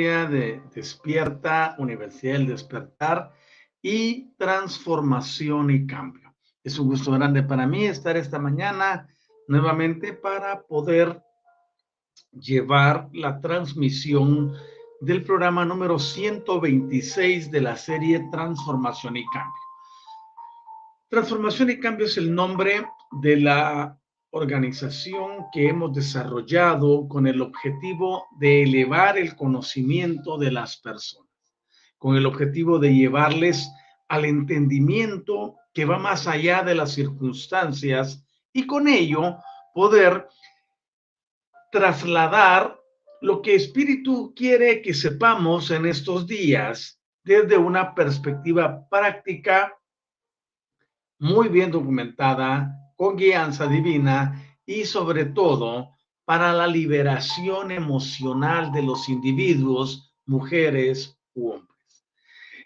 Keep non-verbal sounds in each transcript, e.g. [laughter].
De Despierta, Universidad del Despertar y Transformación y Cambio. Es un gusto grande para mí estar esta mañana nuevamente para poder llevar la transmisión del programa número 126 de la serie Transformación y Cambio. Transformación y Cambio es el nombre de la organización que hemos desarrollado con el objetivo de elevar el conocimiento de las personas, con el objetivo de llevarles al entendimiento que va más allá de las circunstancias y con ello poder trasladar lo que Espíritu quiere que sepamos en estos días desde una perspectiva práctica muy bien documentada, con guianza divina y sobre todo para la liberación emocional de los individuos, mujeres u hombres.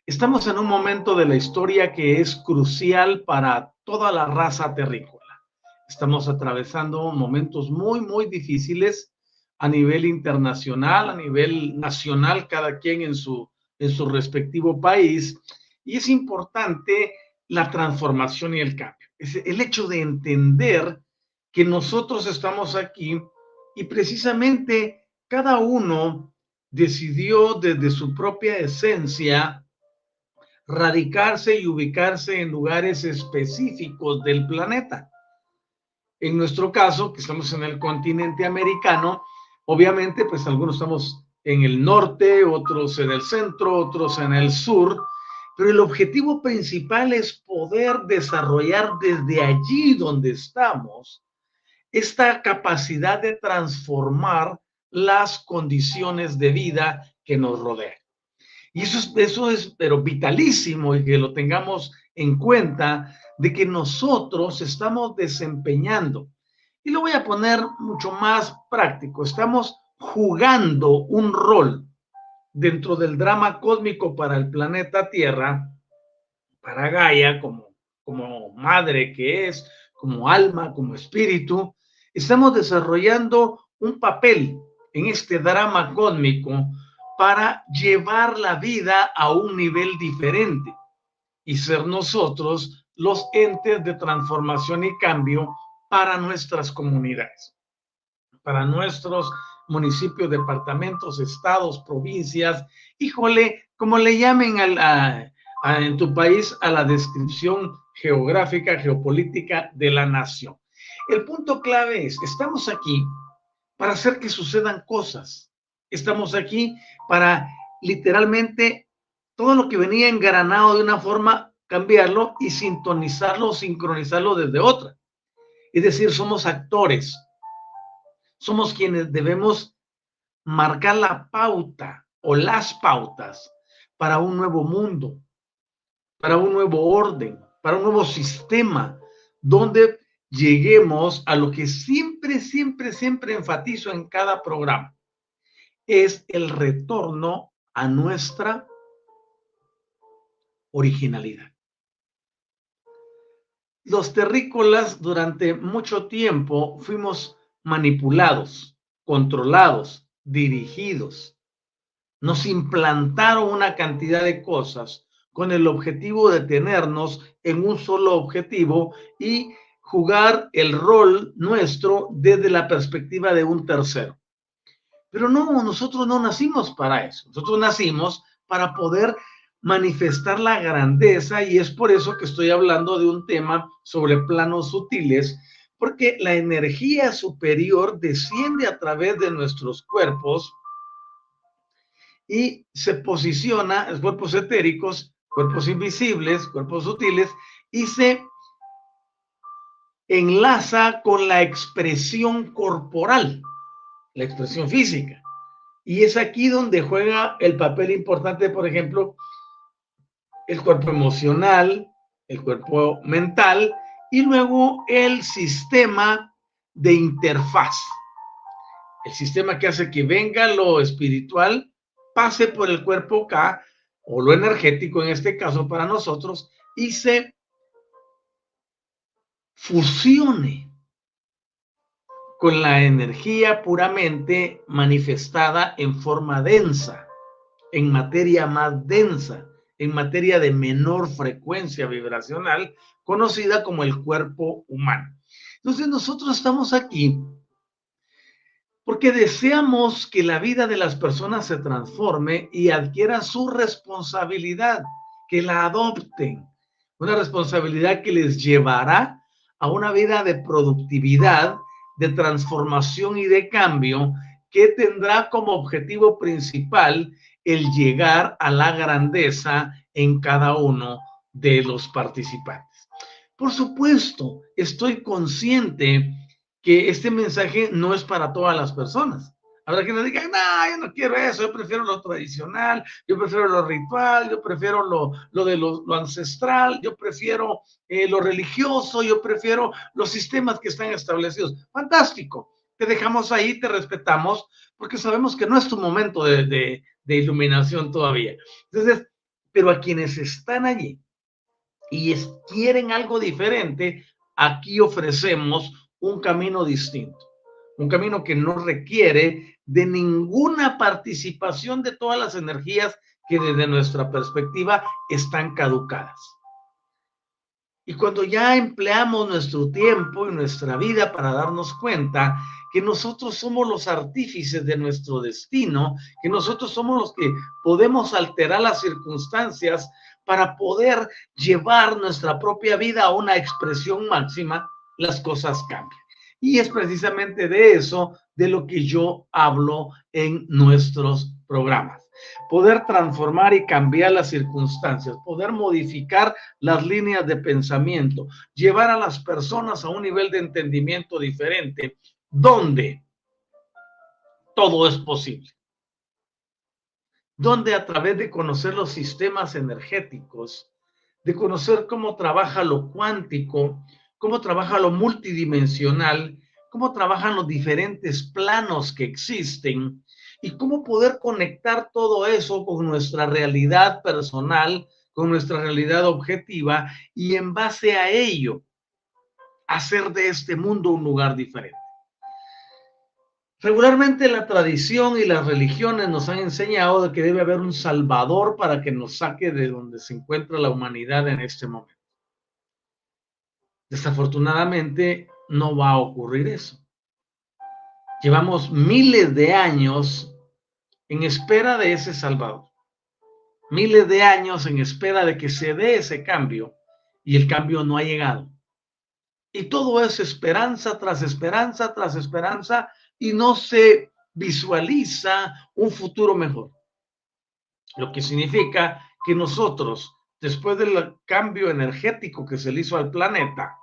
Estamos en un momento de la historia que es crucial para toda la raza terrícola. Estamos atravesando momentos muy, muy difíciles a nivel internacional, a nivel nacional, cada quien en su, en su respectivo país. Y es importante la transformación y el cambio es el hecho de entender que nosotros estamos aquí y precisamente cada uno decidió desde su propia esencia radicarse y ubicarse en lugares específicos del planeta. En nuestro caso, que estamos en el continente americano, obviamente, pues algunos estamos en el norte, otros en el centro, otros en el sur, pero el objetivo principal es poder desarrollar desde allí donde estamos esta capacidad de transformar las condiciones de vida que nos rodean. Y eso es, eso es, pero vitalísimo y que lo tengamos en cuenta de que nosotros estamos desempeñando. Y lo voy a poner mucho más práctico. Estamos jugando un rol dentro del drama cósmico para el planeta Tierra, para Gaia, como, como madre que es, como alma, como espíritu, estamos desarrollando un papel en este drama cósmico para llevar la vida a un nivel diferente y ser nosotros los entes de transformación y cambio para nuestras comunidades, para nuestros municipios, departamentos, estados, provincias, híjole, como le llamen en tu país a la descripción geográfica, geopolítica de la nación. El punto clave es, estamos aquí para hacer que sucedan cosas. Estamos aquí para literalmente todo lo que venía engranado de una forma cambiarlo y sintonizarlo sincronizarlo desde otra. Es decir, somos actores. Somos quienes debemos marcar la pauta o las pautas para un nuevo mundo, para un nuevo orden, para un nuevo sistema, donde lleguemos a lo que siempre, siempre, siempre enfatizo en cada programa. Es el retorno a nuestra originalidad. Los terrícolas durante mucho tiempo fuimos manipulados, controlados, dirigidos. Nos implantaron una cantidad de cosas con el objetivo de tenernos en un solo objetivo y jugar el rol nuestro desde la perspectiva de un tercero. Pero no, nosotros no nacimos para eso. Nosotros nacimos para poder manifestar la grandeza y es por eso que estoy hablando de un tema sobre planos sutiles, porque la energía superior desciende a través de nuestros cuerpos y se posiciona, cuerpos etéricos, cuerpos invisibles, cuerpos sutiles, y se enlaza con la expresión corporal, la expresión física. Y es aquí donde juega el papel importante, por ejemplo, el cuerpo emocional, el cuerpo mental y luego el sistema de interfaz. El sistema que hace que venga lo espiritual, pase por el cuerpo K o lo energético en este caso para nosotros y se fusione con la energía puramente manifestada en forma densa, en materia más densa, en materia de menor frecuencia vibracional, conocida como el cuerpo humano. Entonces nosotros estamos aquí porque deseamos que la vida de las personas se transforme y adquiera su responsabilidad, que la adopten, una responsabilidad que les llevará a una vida de productividad, de transformación y de cambio que tendrá como objetivo principal el llegar a la grandeza en cada uno de los participantes. Por supuesto, estoy consciente que este mensaje no es para todas las personas. Habrá quienes digan, no, yo no quiero eso, yo prefiero lo tradicional, yo prefiero lo ritual, yo prefiero lo, lo de lo, ancestral, yo prefiero eh, lo religioso, yo prefiero los sistemas que están establecidos. Fantástico, te dejamos ahí, te respetamos, porque sabemos que no es tu momento de, de, de iluminación todavía. Entonces, pero a quienes están allí y quieren algo diferente, aquí ofrecemos un camino distinto, un camino que no requiere de ninguna participación de todas las energías que desde nuestra perspectiva están caducadas. Y cuando ya empleamos nuestro tiempo y nuestra vida para darnos cuenta que nosotros somos los artífices de nuestro destino, que nosotros somos los que podemos alterar las circunstancias para poder llevar nuestra propia vida a una expresión máxima, las cosas cambian. Y es precisamente de eso de lo que yo hablo en nuestros programas. Poder transformar y cambiar las circunstancias, poder modificar las líneas de pensamiento, llevar a las personas a un nivel de entendimiento diferente, donde todo es posible. Donde a través de conocer los sistemas energéticos, de conocer cómo trabaja lo cuántico, cómo trabaja lo multidimensional, cómo trabajan los diferentes planos que existen y cómo poder conectar todo eso con nuestra realidad personal, con nuestra realidad objetiva y en base a ello hacer de este mundo un lugar diferente. Regularmente la tradición y las religiones nos han enseñado que debe haber un salvador para que nos saque de donde se encuentra la humanidad en este momento. Desafortunadamente no va a ocurrir eso. Llevamos miles de años en espera de ese Salvador. Miles de años en espera de que se dé ese cambio y el cambio no ha llegado. Y todo es esperanza tras esperanza tras esperanza y no se visualiza un futuro mejor. Lo que significa que nosotros después del cambio energético que se le hizo al planeta,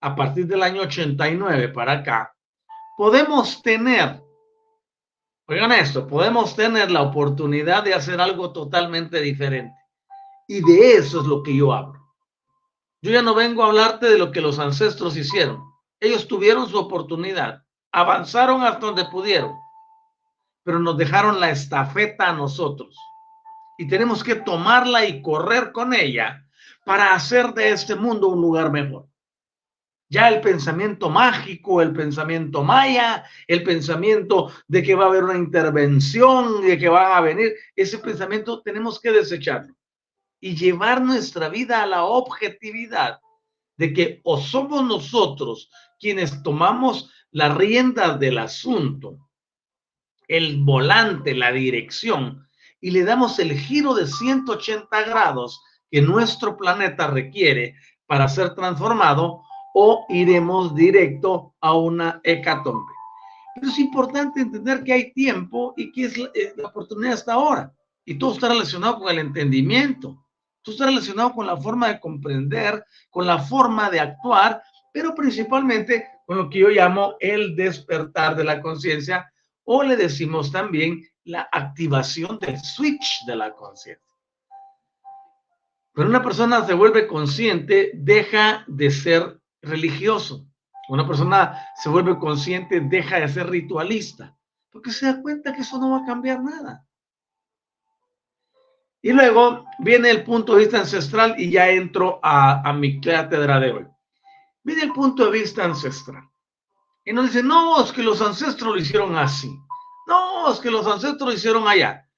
a partir del año 89 para acá, podemos tener, oigan esto, podemos tener la oportunidad de hacer algo totalmente diferente. Y de eso es lo que yo hablo. Yo ya no vengo a hablarte de lo que los ancestros hicieron. Ellos tuvieron su oportunidad, avanzaron hasta donde pudieron, pero nos dejaron la estafeta a nosotros. Y tenemos que tomarla y correr con ella para hacer de este mundo un lugar mejor. Ya el pensamiento mágico, el pensamiento maya, el pensamiento de que va a haber una intervención, de que van a venir, ese pensamiento tenemos que desecharlo y llevar nuestra vida a la objetividad de que o somos nosotros quienes tomamos la rienda del asunto, el volante, la dirección, y le damos el giro de 180 grados que nuestro planeta requiere para ser transformado, o iremos directo a una hecatombe. Pero es importante entender que hay tiempo y que es la, eh, oportunidad hasta ahora. Y todo está relacionado con el entendimiento. Todo está relacionado con la forma de comprender, con la forma de actuar, pero principalmente con lo que yo llamo el despertar de la conciencia o le decimos también la activación del switch de la conciencia. Cuando una persona se vuelve consciente, deja de ser religioso. Una persona se vuelve consciente, deja de ser ritualista, porque se da cuenta que eso no va a cambiar nada. Y luego viene el punto de vista ancestral y ya entro a, mi cátedra de hoy. Viene el punto de vista ancestral. Y nos dice, no, es que los ancestros lo hicieron así. No, es que los ancestros lo hicieron allá.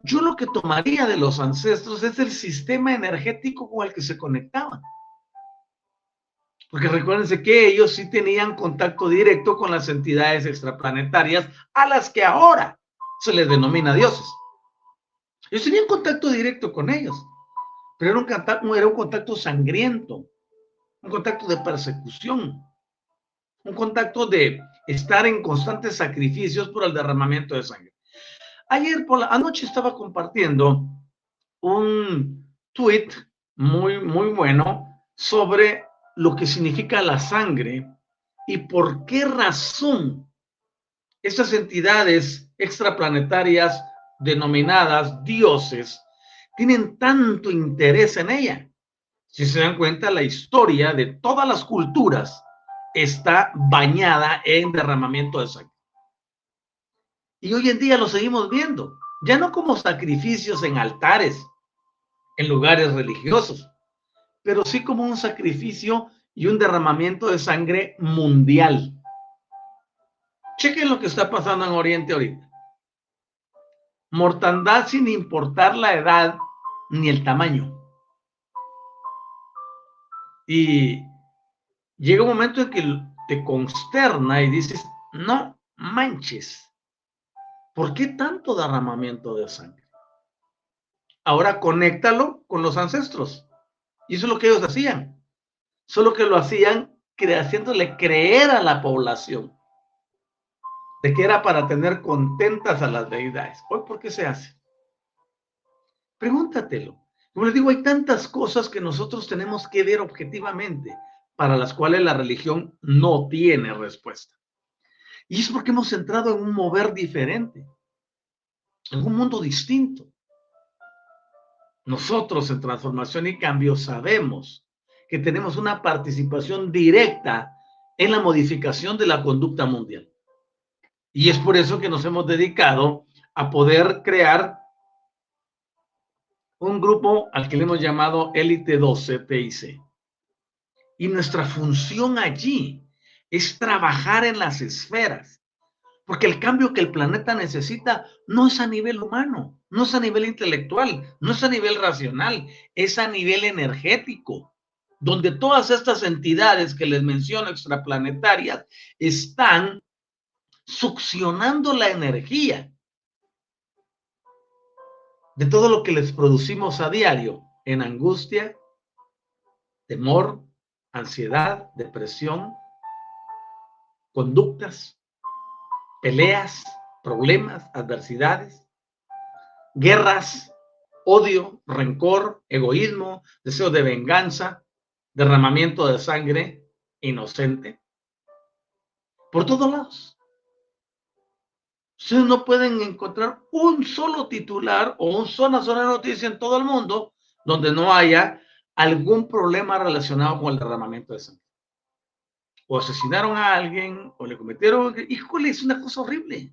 Yo lo que tomaría de los ancestros es el sistema energético con el que se conectaban. Porque recuérdense que ellos sí tenían contacto directo con las entidades extraplanetarias a las que ahora se les denomina dioses. Ellos tenían contacto directo con ellos, pero era un contacto, era un contacto sangriento, un contacto de persecución, un contacto de estar en constantes sacrificios por el derramamiento de sangre. Ayer por la anoche estaba compartiendo un tweet muy, muy bueno sobre lo que significa la sangre y por qué razón estas entidades extraplanetarias denominadas dioses tienen tanto interés en ella. Si se dan cuenta, la historia de todas las culturas está bañada en derramamiento de sangre. Y hoy en día lo seguimos viendo, ya no como sacrificios en altares, en lugares religiosos, pero sí como un sacrificio y un derramamiento de sangre mundial. Chequen lo que está pasando en Oriente ahorita. Mortandad sin importar la edad ni el tamaño. Y llega un momento en que te consterna y dices, no manches, ¿por qué tanto derramamiento de sangre? Ahora conéctalo con los ancestros. Y eso es lo que ellos hacían. Solo que lo hacían haciéndole creer a la población de que era para tener contentas a las deidades. Hoy, ¿por qué se hace? Pregúntatelo. Como les digo, hay tantas cosas que nosotros tenemos que ver objetivamente, para las cuales la religión no tiene respuesta. Y es porque hemos entrado en un mover diferente, en un mundo distinto. Nosotros en transformación y cambio sabemos que tenemos una participación directa en la modificación de la conducta mundial. Y es por eso que nos hemos dedicado a poder crear un grupo al que le hemos llamado Élite 12 PIC. Y nuestra función allí es trabajar en las esferas, porque el cambio que el planeta necesita no es a nivel humano, no es a nivel intelectual, no es a nivel racional, es a nivel energético, donde todas estas entidades que les menciono extraplanetarias están succionando la energía de todo lo que les producimos a diario en angustia, temor, ansiedad, depresión, conductas, peleas, problemas, adversidades guerras, odio, rencor, egoísmo, deseo de venganza, derramamiento de sangre inocente. Por todos lados. Ustedes no pueden encontrar un solo titular o una sola, sola noticia en todo el mundo donde no haya algún problema relacionado con el derramamiento de sangre. O asesinaron a alguien, o le cometieron, híjole, es una cosa horrible.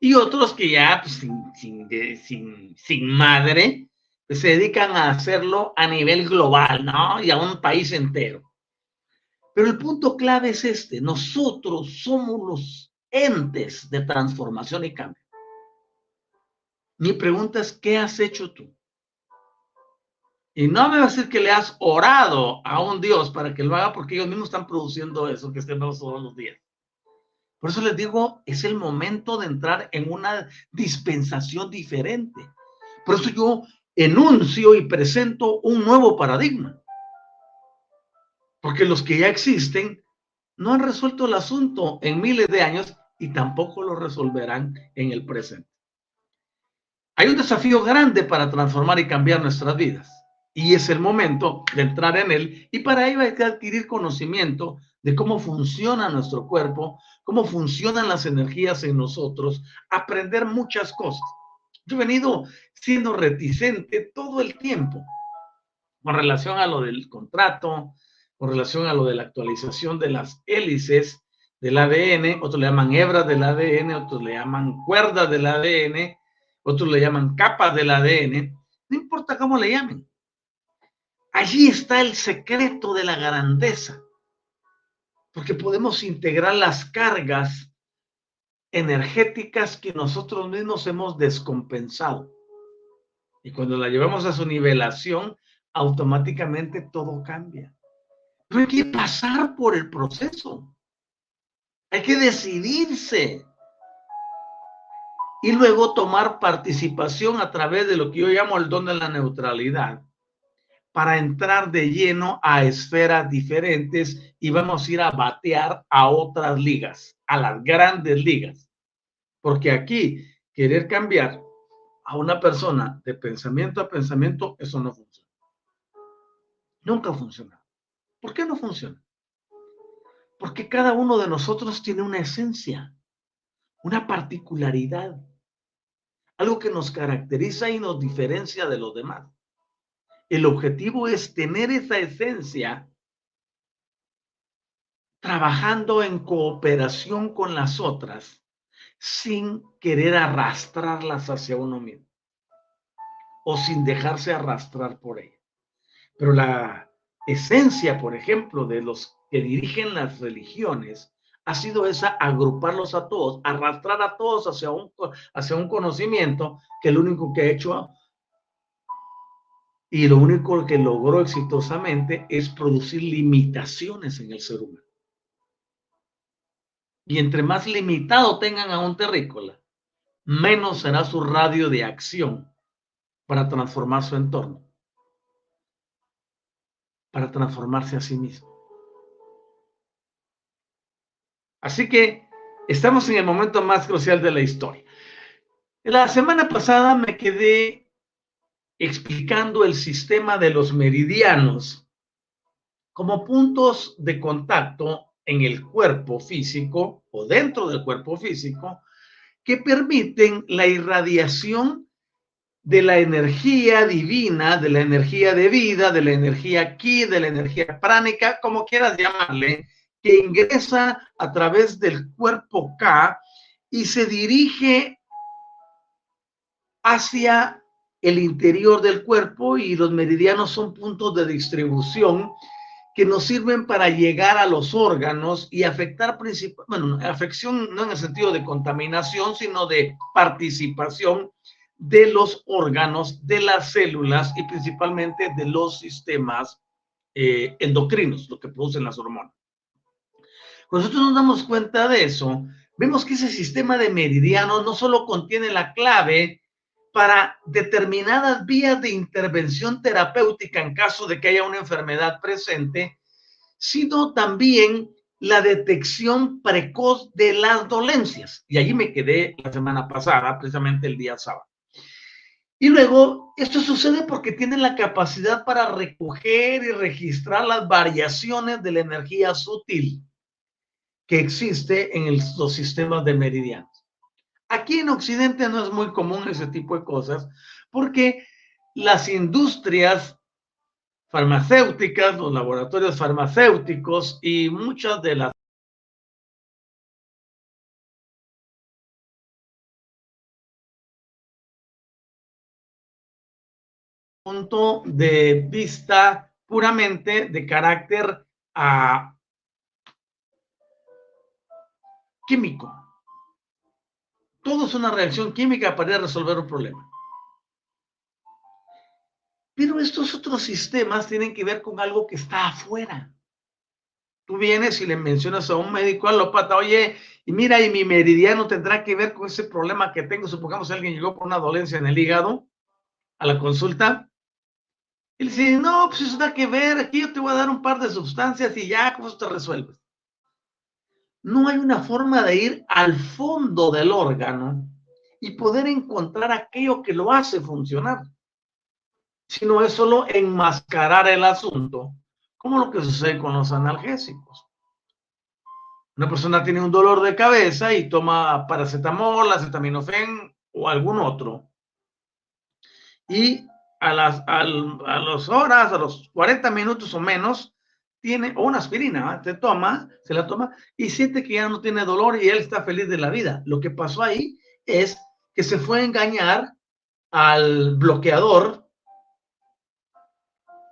Y otros que ya pues, sin, sin, madre pues, se dedican a hacerlo a nivel global, ¿no? Y a un país entero. Pero el punto clave es este, nosotros somos los entes de transformación y cambio. Mi pregunta es, ¿qué has hecho tú? Y no me va a decir que le has orado a un Dios para que lo haga, porque ellos mismos están produciendo eso que estemos todos los días. Por eso les digo, es el momento de entrar en una dispensación diferente. Por eso yo enuncio y presento un nuevo paradigma. Porque los que ya existen no han resuelto el asunto en miles de años y tampoco lo resolverán en el presente. Hay un desafío grande para transformar y cambiar nuestras vidas y es el momento de entrar en él y para ello hay que adquirir conocimiento de cómo funciona nuestro cuerpo, cómo funcionan las energías en nosotros, aprender muchas cosas. Yo he venido siendo reticente todo el tiempo con relación a lo del contrato, con relación a lo de la actualización de las hélices del ADN, otros le llaman hebras del ADN, otros le llaman cuerdas del ADN, otros le llaman capas del ADN, no importa cómo le llamen. Allí está el secreto de la grandeza, porque podemos integrar las cargas energéticas que nosotros mismos hemos descompensado. Y cuando la llevamos a su nivelación, automáticamente todo cambia. Pero hay que pasar por el proceso. Hay que decidirse. Y luego tomar participación a través de lo que yo llamo el don de la neutralidad para entrar de lleno a esferas diferentes y vamos a ir a batear a otras ligas, a las grandes ligas. Porque aquí, querer cambiar a una persona de pensamiento a pensamiento, eso no funciona. Nunca funciona. ¿Por qué no funciona? Porque cada uno de nosotros tiene una esencia, una particularidad, algo que nos caracteriza y nos diferencia de los demás. El objetivo es tener esa esencia trabajando en cooperación con las otras sin querer arrastrarlas hacia uno mismo o sin dejarse arrastrar por ella. Pero la esencia, por ejemplo, de los que dirigen las religiones ha sido esa, agruparlos a todos, arrastrar a todos hacia un, hacia un conocimiento que el único que ha hecho y lo único que logró exitosamente es producir limitaciones en el ser humano. Y entre más limitado tengan a un terrícola, menos será su radio de acción para transformar su entorno, para transformarse a sí mismo. Así que estamos en el momento más crucial de la historia. La semana pasada me quedé explicando el sistema de los meridianos como puntos de contacto en el cuerpo físico o dentro del cuerpo físico que permiten la irradiación de la energía divina, de la energía de vida, de la energía ki, de la energía pránica, como quieras llamarle, que ingresa a través del cuerpo K y se dirige hacia el interior del cuerpo y los meridianos son puntos de distribución que nos sirven para llegar a los órganos y afectar principalmente, bueno, afección no en el sentido de contaminación, sino de participación de los órganos, de las células y principalmente de los sistemas eh, endocrinos, lo que producen las hormonas. Cuando nosotros nos damos cuenta de eso, vemos que ese sistema de meridianos no solo contiene la clave para determinadas vías de intervención terapéutica en caso de que haya una enfermedad presente, sino también la detección precoz de las dolencias. Y allí me quedé la semana pasada, precisamente el día sábado. Y luego, esto sucede porque tienen la capacidad para recoger y registrar las variaciones de la energía sutil que existe en los sistemas de meridianos. Aquí en Occidente no es muy común ese tipo de cosas porque las industrias farmacéuticas, los laboratorios farmacéuticos y muchas de las punto de vista puramente de carácter uh, químico. Todo es una reacción química para resolver un problema. Pero estos otros sistemas tienen que ver con algo que está afuera. Tú vienes y le mencionas a un médico alópata, oye, y mira, y mi meridiano tendrá que ver con ese problema que tengo. Supongamos que alguien llegó por una dolencia en el hígado a la consulta. Y le dice, no, pues eso da que ver, aquí yo te voy a dar un par de sustancias y ya, ¿cómo te resuelves? No hay una forma de ir al fondo del órgano y poder encontrar aquello que lo hace funcionar sino es solo enmascarar el asunto, como lo que sucede con los analgésicos. Una persona tiene un dolor de cabeza y toma paracetamol, acetaminofén o algún otro. Y a las, a, las horas, a los 40 minutos o menos, tiene, una aspirina, te toma, se la toma y siente que ya no tiene dolor y él está feliz de la vida. Lo que pasó ahí es que se fue a engañar al bloqueador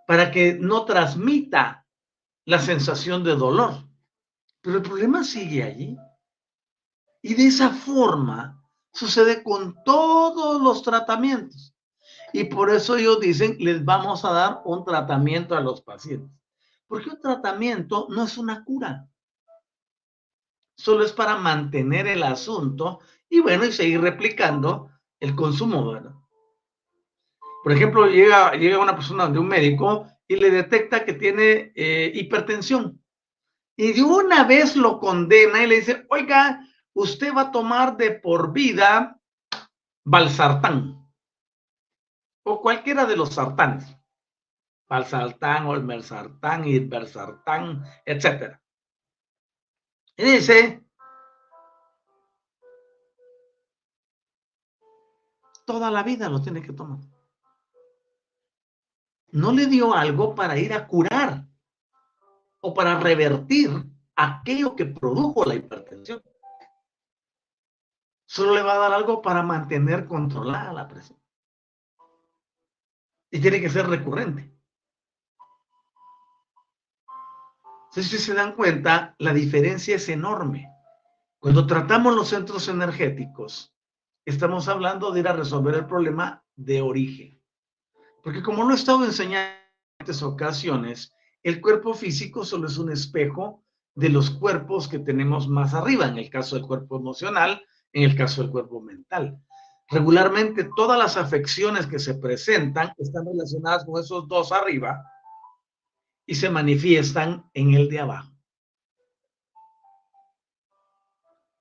para que no transmita la sensación de dolor. Pero el problema sigue allí. Y de esa forma sucede con todos los tratamientos. Y por eso ellos dicen, les vamos a dar un tratamiento a los pacientes. Porque un tratamiento no es una cura. Solo es para mantener el asunto y bueno, y seguir replicando el consumo, ¿verdad? Por ejemplo, llega, llega una persona de un médico y le detecta que tiene eh, hipertensión. Y de una vez lo condena y le dice, oiga, usted va a tomar de por vida balsartán o cualquiera de los sartanes. Balsartán, olmersartán, hipersartán, etc. Y dice, toda la vida lo tiene que tomar no le dio algo para ir a curar o para revertir aquello que produjo la hipertensión. Solo le va a dar algo para mantener controlada la presión. Y tiene que ser recurrente. Entonces, si se dan cuenta, la diferencia es enorme. Cuando tratamos los centros energéticos, estamos hablando de ir a resolver el problema de origen. Porque como lo he estado enseñando en otras ocasiones, el cuerpo físico solo es un espejo de los cuerpos que tenemos más arriba, en el caso del cuerpo emocional, en el caso del cuerpo mental. Regularmente todas las afecciones que se presentan están relacionadas con esos dos arriba y se manifiestan en el de abajo.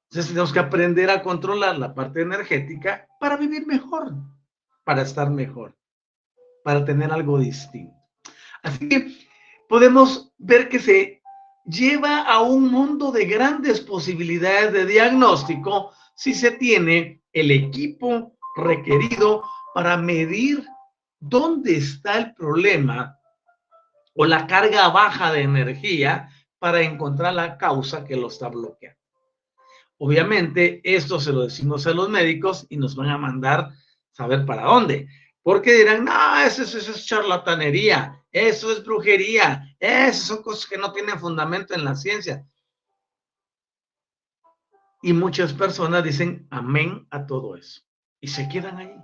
Entonces tenemos que aprender a controlar la parte energética para vivir mejor, para estar mejor para tener algo distinto. Así que podemos ver que se lleva a un mundo de grandes posibilidades de diagnóstico si se tiene el equipo requerido para medir dónde está el problema o la carga baja de energía para encontrar la causa que lo está bloqueando. Obviamente, esto se lo decimos a los médicos y nos van a mandar saber para dónde. Porque dirán, no, eso, es charlatanería, eso es brujería, eso son cosas que no tienen fundamento en la ciencia. Y muchas personas dicen amén a todo eso y se quedan ahí.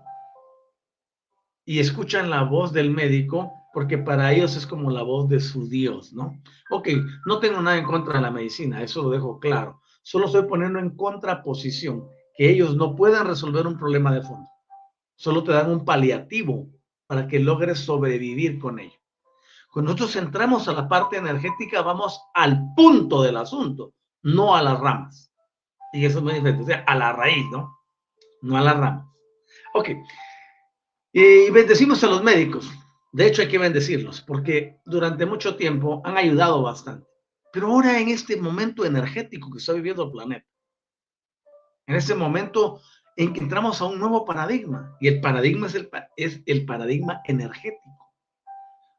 Y escuchan la voz del médico porque para ellos es como la voz de su Dios, ¿no? Ok, no tengo nada en contra de la medicina, eso lo dejo claro. Solo estoy poniendo en contraposición que ellos no puedan resolver un problema de fondo solo te dan un paliativo para que logres sobrevivir con ello. Cuando nosotros entramos a la parte energética, vamos al punto del asunto, no a las ramas. Y eso es muy diferente, o sea, a la raíz, ¿no? No a las ramas. Ok. Y bendecimos a los médicos. De hecho, hay que bendecirlos porque durante mucho tiempo han ayudado bastante. Pero ahora en este momento energético que está viviendo el planeta, en este momento en que entramos a un nuevo paradigma, y el paradigma es el, es el paradigma energético,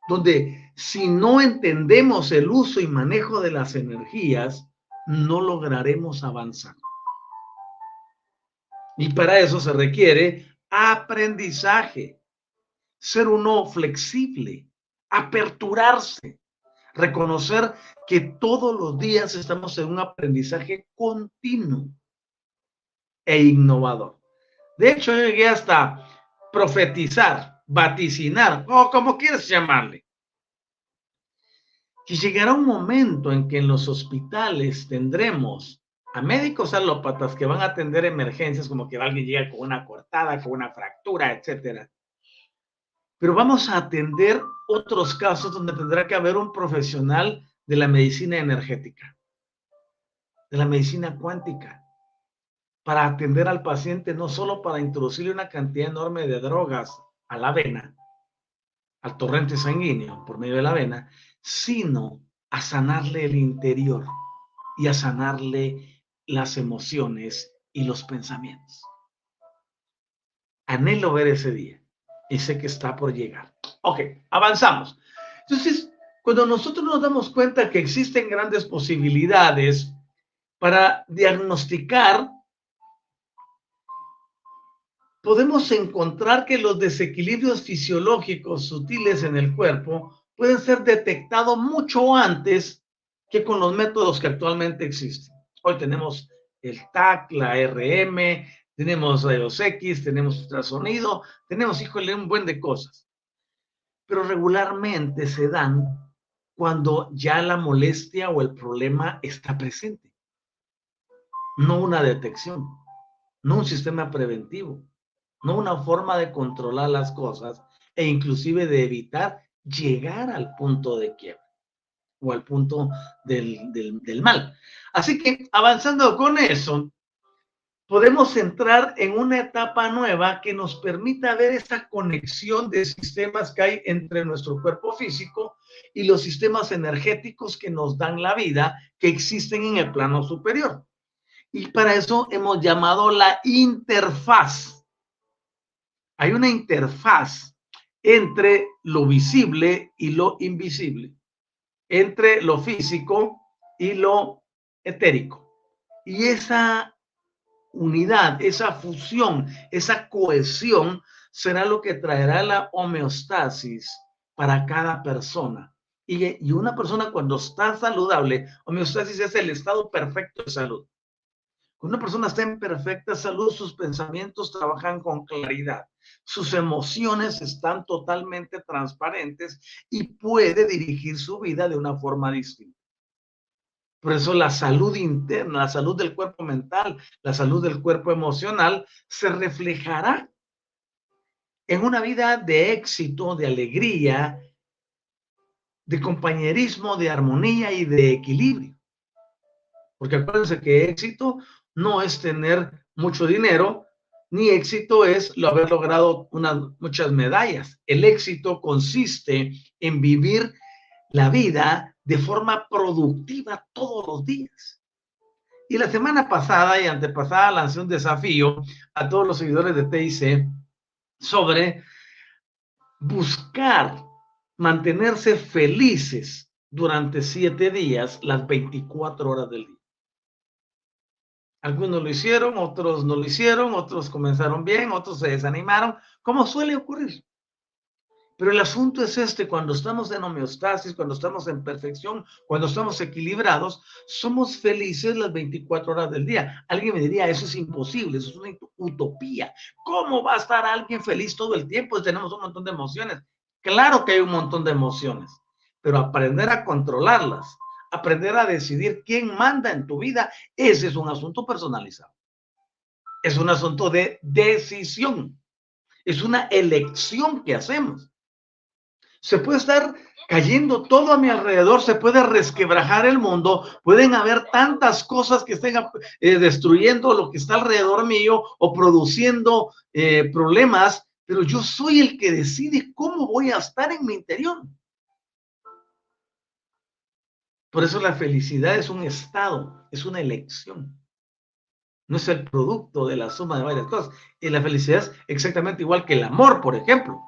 donde si no entendemos el uso y manejo de las energías, no lograremos avanzar. Y para eso se requiere aprendizaje, ser uno flexible, aperturarse, reconocer que todos los días estamos en un aprendizaje continuo e innovador. De hecho, yo llegué hasta profetizar, vaticinar, o como quieras llamarle. Que llegará un momento en que en los hospitales tendremos a médicos alópatas que van a atender emergencias, como que alguien llega con una cortada, con una fractura, etcétera. Pero vamos a atender otros casos donde tendrá que haber un profesional de la medicina energética, de la medicina cuántica, para atender al paciente, no solo para introducirle una cantidad enorme de drogas a la vena, al torrente sanguíneo por medio de la vena, sino a sanarle el interior y a sanarle las emociones y los pensamientos. Anhelo ver ese día sé que está por llegar. Ok, avanzamos. Entonces, cuando nosotros nos damos cuenta que existen grandes posibilidades para diagnosticar, podemos encontrar que los desequilibrios fisiológicos sutiles en el cuerpo pueden ser detectados mucho antes que con los métodos que actualmente existen. Hoy tenemos el TAC, la RM, tenemos rayos X, tenemos ultrasonido, tenemos, híjole, un buen de cosas. Pero regularmente se dan cuando ya la molestia o el problema está presente. No una detección, no un sistema preventivo, no una forma de controlar las cosas e inclusive de evitar llegar al punto de quiebra o al punto del, del mal. Así que avanzando con eso, podemos entrar en una etapa nueva que nos permita ver esa conexión de sistemas que hay entre nuestro cuerpo físico y los sistemas energéticos que nos dan la vida, que existen en el plano superior. Y para eso hemos llamado la interfaz. Hay una interfaz entre lo visible y lo invisible, entre lo físico y lo etérico. Y esa unidad, esa fusión, esa cohesión será lo que traerá la homeostasis para cada persona. Y, una persona cuando está saludable, homeostasis es el estado perfecto de salud. Cuando una persona está en perfecta salud, sus pensamientos trabajan con claridad, sus emociones están totalmente transparentes y puede dirigir su vida de una forma distinta. Por eso la salud interna, la salud del cuerpo mental, la salud del cuerpo emocional se reflejará en una vida de éxito, de alegría, de compañerismo, de armonía y de equilibrio. Porque acuérdense que éxito no es tener mucho dinero, ni éxito es lo haber logrado unas muchas medallas. El éxito consiste en vivir la vida de forma productiva todos los días. Y la semana pasada y antepasada lancé un desafío a todos los seguidores de TIC sobre buscar mantenerse felices durante siete días, las 24 horas del día. Algunos lo hicieron, otros no lo hicieron, otros comenzaron bien, otros se desanimaron, como suele ocurrir. Pero el asunto es este, cuando estamos en homeostasis, cuando estamos en perfección, cuando estamos equilibrados, somos felices las 24 horas del día. Alguien me diría, eso es imposible, eso es una utopía. ¿Cómo va a estar alguien feliz todo el tiempo? Tenemos un montón de emociones. Claro que hay un montón de emociones, pero aprender a controlarlas, aprender a decidir quién manda en tu vida, ese es un asunto personalizado. Es un asunto de decisión. Es una elección que hacemos se puede estar cayendo todo a mi alrededor, se puede resquebrajar el mundo, pueden haber tantas cosas que estén eh, destruyendo lo que está alrededor mío o produciendo eh, problemas, pero yo soy el que decide cómo voy a estar en mi interior. Por eso la felicidad es un estado, es una elección. No es el producto de la suma de varias cosas. Y la felicidad es exactamente igual que el amor, por ejemplo.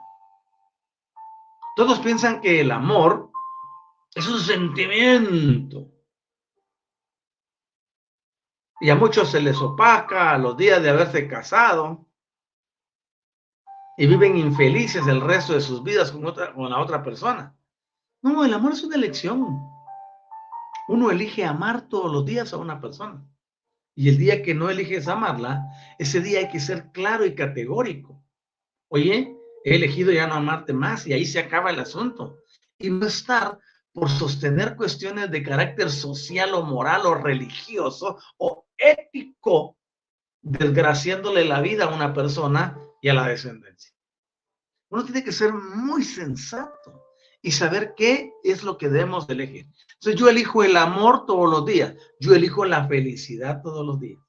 Todos piensan que el amor es un sentimiento. Y a muchos se les opaca a los días de haberse casado y viven infelices el resto de sus vidas con, otra, con la otra persona. No, el amor es una elección. Uno elige amar todos los días a una persona. Y el día que no eliges amarla, ese día hay que ser claro y categórico. Oye, he elegido ya no amarte más y ahí se acaba el asunto. Y no estar por sostener cuestiones de carácter social o moral o religioso o ético, desgraciándole la vida a una persona y a la descendencia. Uno tiene que ser muy sensato y saber qué es lo que debemos elegir. Entonces yo elijo el amor todos los días, yo elijo la felicidad todos los días.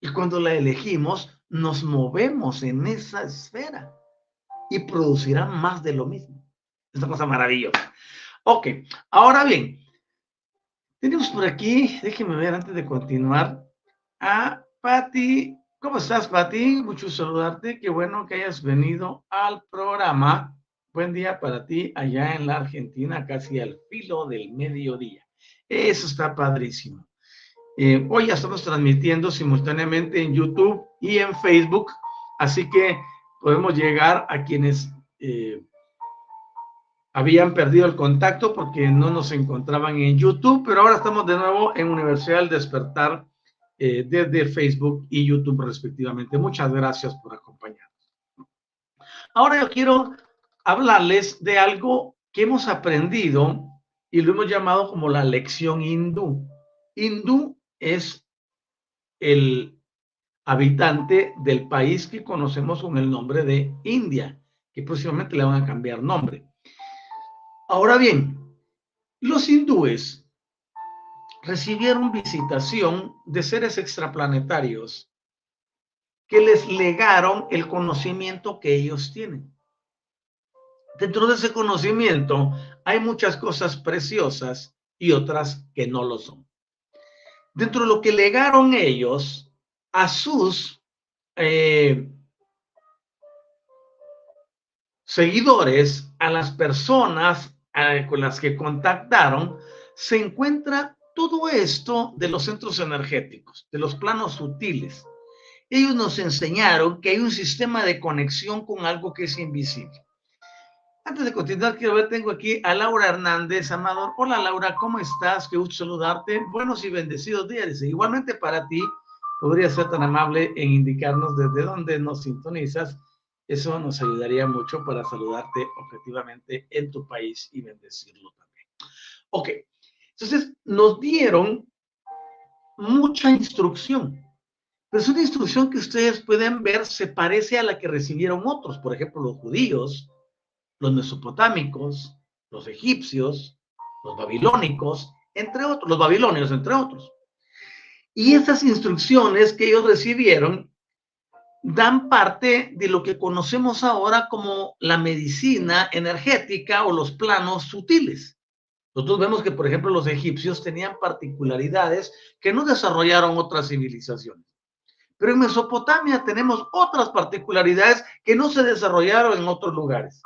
Y cuando la elegimos, nos movemos en esa esfera y producirá más de lo mismo. Es una cosa maravillosa. Ok, ahora bien, tenemos por aquí, déjenme ver antes de continuar, a Patti. ¿Cómo estás, Patti? Mucho saludarte. Qué bueno que hayas venido al programa. Buen día para ti allá en la Argentina, casi al filo del mediodía. Eso está padrísimo. Eh, hoy ya estamos transmitiendo simultáneamente en YouTube y en Facebook, así que podemos llegar a quienes eh, habían perdido el contacto porque no nos encontraban en YouTube, pero ahora estamos de nuevo en Universidad del Despertar eh, desde Facebook y YouTube respectivamente. Muchas gracias por acompañarnos. Ahora yo quiero hablarles de algo que hemos aprendido y lo hemos llamado como la lección hindú. Hindú es el habitante del país que conocemos con el nombre de India, que próximamente le van a cambiar nombre. Ahora bien, los hindúes recibieron visitación de seres extraplanetarios que les legaron el conocimiento que ellos tienen. Dentro de ese conocimiento hay muchas cosas preciosas y otras que no lo son. Dentro de lo que legaron ellos a sus eh, seguidores, a las personas con las que contactaron, se encuentra todo esto de los centros energéticos, de los planos sutiles. Ellos nos enseñaron que hay un sistema de conexión con algo que es invisible. Antes de continuar, quiero ver, tengo aquí a Laura Hernández, Amador. Hola Laura, ¿cómo estás? Qué gusto saludarte. Buenos y bendecidos días. Igualmente para ti, podría ser tan amable en indicarnos desde dónde nos sintonizas eso nos ayudaría mucho para saludarte objetivamente en tu país y bendecirlo también. Ok, entonces nos dieron mucha instrucción, pero es una instrucción que ustedes pueden ver se parece a la que recibieron otros, por ejemplo, los judíos, los mesopotámicos, los egipcios, los babilónicos, entre otros, los babilonios, entre otros. Y esas instrucciones que ellos recibieron dan parte de lo que conocemos ahora como la medicina energética o los planos sutiles. Nosotros vemos que, por ejemplo, los egipcios tenían particularidades que no desarrollaron otras civilizaciones. Pero en Mesopotamia tenemos otras particularidades que no se desarrollaron en otros lugares.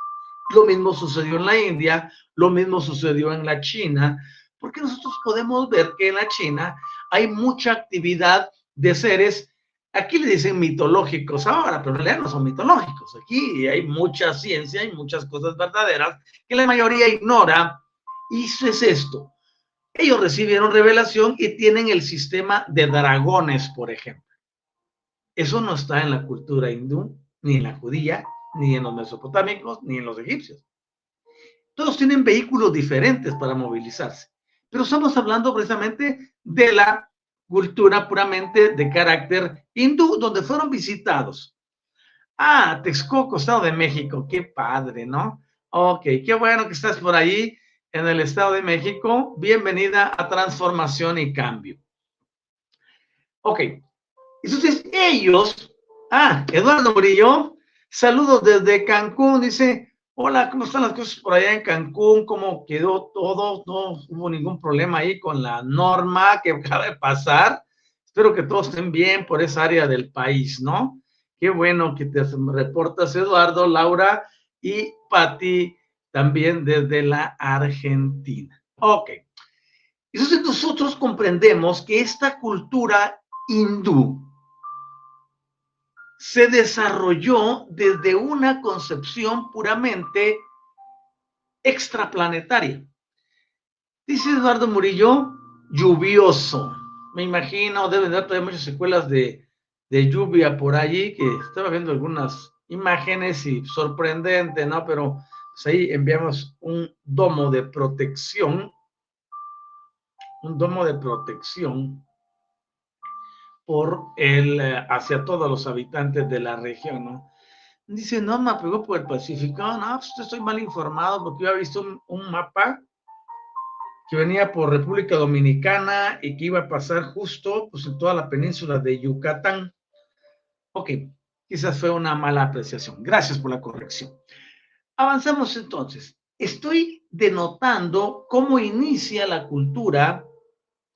Lo mismo sucedió en la India, lo mismo sucedió en la China, porque nosotros podemos ver que en la China hay mucha actividad de seres Aquí le dicen mitológicos ahora, pero en realidad no son mitológicos. Aquí hay mucha ciencia y muchas cosas verdaderas que la mayoría ignora. Y eso es esto. Ellos recibieron revelación y tienen el sistema de dragones, por ejemplo. Eso no está en la cultura hindú, ni en la judía, ni en los mesopotámicos, ni en los egipcios. Todos tienen vehículos diferentes para movilizarse. Pero estamos hablando precisamente de la cultura puramente de carácter hindú, donde fueron visitados. Ah, Texcoco, Estado de México, qué padre, ¿no? Ok, qué bueno que estás por ahí en el Estado de México. Bienvenida a Transformación y Cambio. Ok, entonces ellos Ah, Eduardo Murillo, saludos desde Cancún, dice, hola, ¿cómo están las cosas por allá en Cancún? ¿Cómo quedó todo? No hubo ningún problema ahí con la norma que [laughs] acaba de pasar. Espero que todos estén bien por esa área del país, ¿no? Qué bueno que te reportas, Eduardo, Laura y Patti, también desde la Argentina. Ok. Entonces nosotros comprendemos que esta cultura hindú se desarrolló desde una concepción puramente extraplanetaria. Dice Eduardo Murillo, lluvioso. Me imagino, deben de haber muchas secuelas de, de lluvia por allí, que estaba viendo algunas imágenes y sorprendente, ¿no? Pero pues ahí enviamos un domo de protección un domo de protección por el, eh, hacia todos los habitantes de la región, ¿no? Dice, no me pegó por el Pacífico. No, pues estoy mal informado porque yo había visto un, mapa que venía por República Dominicana y que iba a pasar justo pues, en toda la península de Yucatán. Ok, quizás fue una mala apreciación. Gracias por la corrección. Avanzamos entonces. Estoy denotando cómo inicia la cultura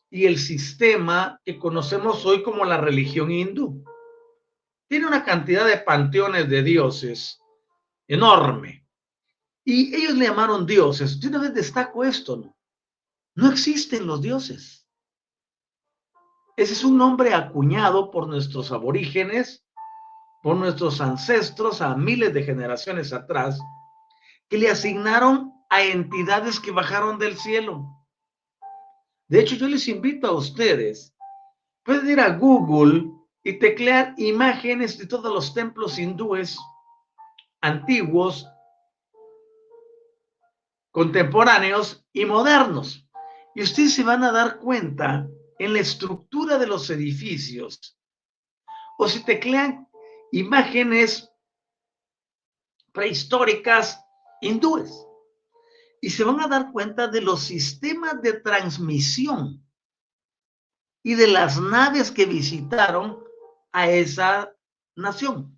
y el sistema que conocemos hoy como la religión hindú. Tiene una cantidad de panteones de dioses enorme. Y ellos le llamaron dioses. Yo una vez destaco esto, ¿no? No existen los dioses. Ese es un nombre acuñado por nuestros aborígenes, por nuestros ancestros a miles de generaciones atrás, que le asignaron a entidades que bajaron del cielo. De hecho, yo les invito a ustedes, pueden ir a Google y teclear imágenes de todos los templos hindúes antiguos, contemporáneos y modernos. Y ustedes se van a dar cuenta en la estructura de los edificios. O si teclean imágenes prehistóricas hindúes y se van a dar cuenta de los sistemas de transmisión y de las naves que visitaron a esa nación.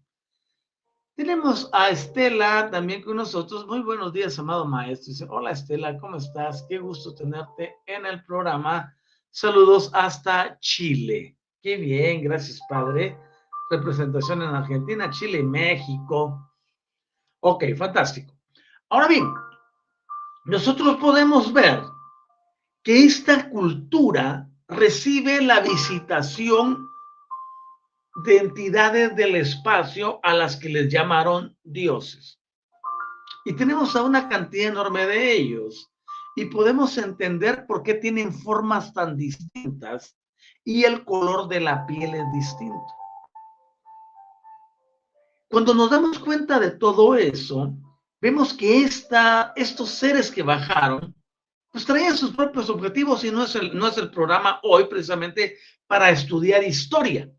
Tenemos a Estela también con nosotros. Muy buenos días, amado maestro. Hola Estela, ¿cómo estás? Qué gusto tenerte en el programa. Saludos hasta Chile. Qué bien, gracias, padre. Representación en Argentina, Chile y México. Ok, fantástico. Ahora bien, nosotros podemos ver que esta cultura recibe la visitación de entidades del espacio a las que les llamaron dioses. Y tenemos a una cantidad enorme de ellos. Y podemos entender por qué tienen formas tan distintas y el color de la piel es distinto. Cuando nos damos cuenta de todo eso, vemos que esta, estos seres que bajaron, pues traían sus propios objetivos y no es, el, no es el programa hoy precisamente para estudiar historia,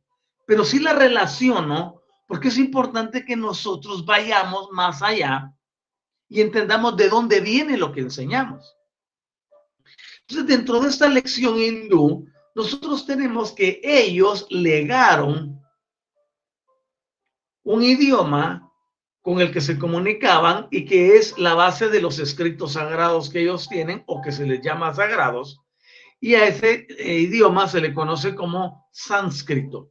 pero sí la relaciono porque es importante que nosotros vayamos más allá y entendamos de dónde viene lo que enseñamos. Entonces, dentro de esta lección hindú, nosotros tenemos que ellos legaron un idioma con el que se comunicaban y que es la base de los escritos sagrados que ellos tienen o que se les llama sagrados. Y a ese eh, idioma se le conoce como sánscrito.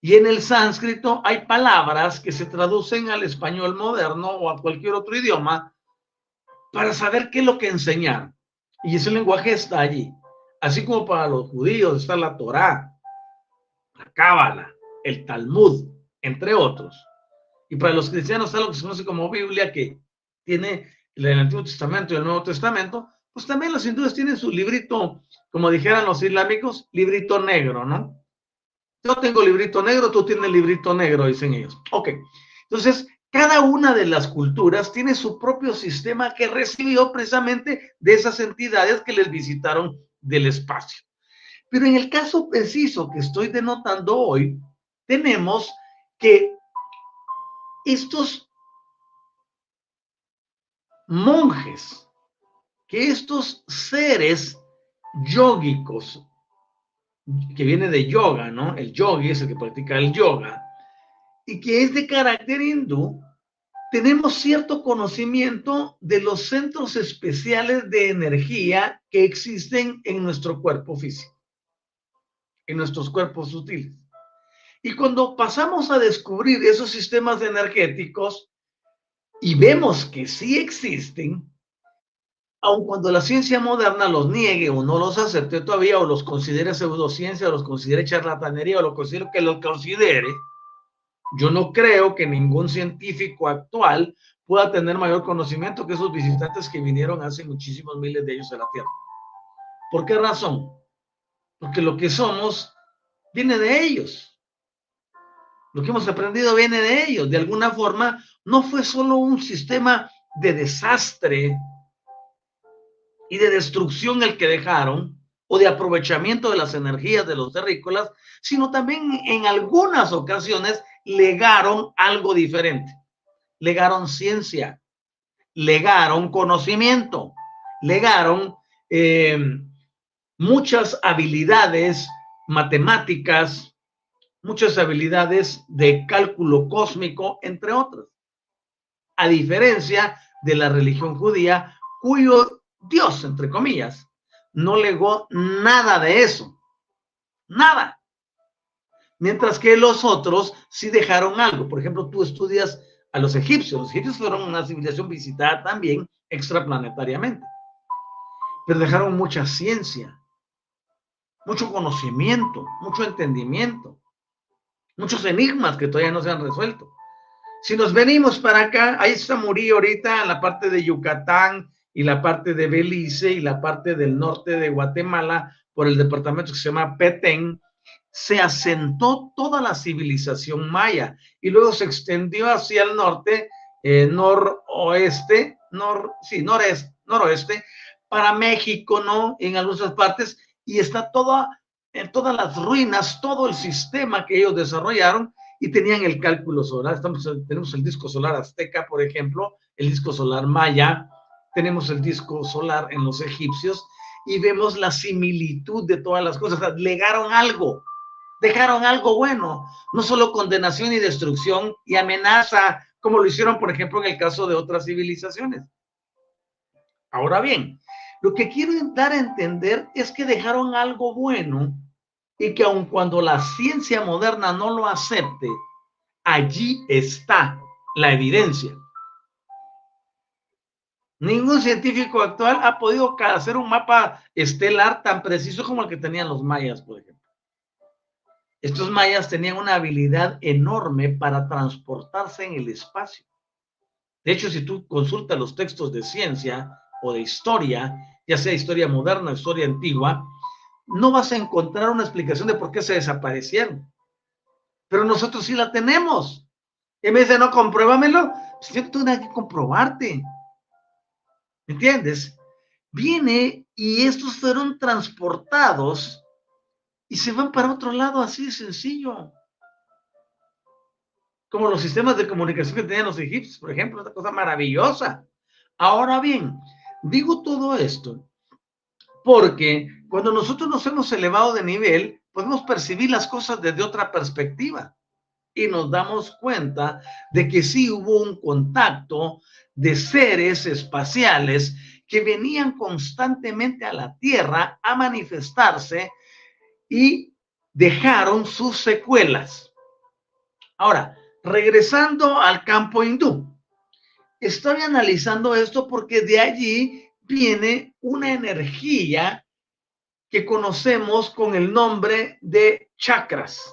Y en el sánscrito hay palabras que se traducen al español moderno o a cualquier otro idioma para saber qué es lo que enseñar. Y ese lenguaje está allí. Así como para los judíos está la Torá, la Cábala, el Talmud, entre otros. Y para los cristianos lo que se conoce como Biblia, que tiene el Antiguo Testamento y el Nuevo Testamento, pues también los hindúes tienen su librito, como dijeran los islámicos, librito negro, ¿no? Yo tengo librito negro, tú tienes librito negro, dicen ellos. Ok, entonces cada una de las culturas tiene su propio sistema que recibió precisamente de esas entidades que les visitaron del espacio. Pero en el caso preciso que estoy denotando hoy, tenemos que estos monjes, que estos seres yógicos, que viene de yoga, ¿no? El yogi es el que practica el yoga, y que es de carácter hindú, tenemos cierto conocimiento de los centros especiales de energía que existen en nuestro cuerpo físico, en nuestros cuerpos sutiles. Y cuando pasamos a descubrir esos sistemas energéticos y vemos que sí existen, aun cuando la ciencia moderna los niegue o no los acepte todavía, o los considere pseudociencia, o los considere charlatanería, o lo considere que los considere, yo no creo que ningún científico actual pueda tener mayor conocimiento que esos visitantes que vinieron hace muchísimos miles de años a la Tierra. ¿Por qué razón? Porque lo que somos viene de ellos. Lo que hemos aprendido viene de ellos. De alguna forma, no fue solo un sistema de desastre y de destrucción el que dejaron, o de aprovechamiento de las energías de los terrícolas, sino también en algunas ocasiones legaron algo diferente. Legaron ciencia, legaron conocimiento, legaron eh, muchas habilidades matemáticas, muchas habilidades de cálculo cósmico, entre otras. A diferencia de la religión judía, cuyo Dios, entre comillas, no legó nada de eso. Nada. Mientras que los otros sí dejaron algo. Por ejemplo, tú estudias a los egipcios. Los egipcios fueron una civilización visitada también extraplanetariamente. Pero dejaron mucha ciencia, mucho conocimiento, mucho entendimiento, muchos enigmas que todavía no se han resuelto. Si nos venimos para acá, ahí está Murillo ahorita en la parte de Yucatán y la parte de Belice y la parte del norte de Guatemala por el departamento que se llama Petén, se asentó toda la civilización maya y luego se extendió hacia el norte, eh, noroeste, nor, sí, noreste, noroeste, para México, ¿no? En algunas partes, y está toda, en todas las ruinas, todo el sistema que ellos desarrollaron y tenían el cálculo solar. Estamos, tenemos el disco solar azteca, por ejemplo, el disco solar maya, tenemos el disco solar en los egipcios y vemos la similitud de todas las cosas. legaron algo, dejaron algo bueno, no solo condenación y destrucción y amenaza, como lo hicieron, por ejemplo, en el caso de otras civilizaciones. Ahora bien, lo que quiero dar a entender es que dejaron algo bueno y que aun cuando la ciencia moderna no lo acepte, allí está la evidencia. Ningún científico actual ha podido hacer un mapa estelar tan preciso como el que tenían los mayas, por ejemplo. Estos mayas tenían una habilidad enorme para transportarse en el espacio. De hecho, si tú consultas los textos de ciencia o de historia, ya sea historia moderna o historia antigua, no vas a encontrar una explicación de por qué se desaparecieron. Pero nosotros sí la tenemos. Y me dice, no, compruébamelo. Pues yo tengo que comprobarte. ¿Me entiendes? Viene y estos fueron transportados y se van para otro lado así de sencillo. Como los sistemas de comunicación que tenían los egipcios, por ejemplo, una cosa maravillosa. Ahora bien, digo todo esto porque cuando nosotros nos hemos elevado de nivel, podemos percibir las cosas desde otra perspectiva y nos damos cuenta de que sí hubo un contacto de seres espaciales que venían constantemente a la Tierra a manifestarse y dejaron sus secuelas. Ahora, regresando al campo hindú, estoy analizando esto porque de allí viene una energía que conocemos con el nombre de chakras.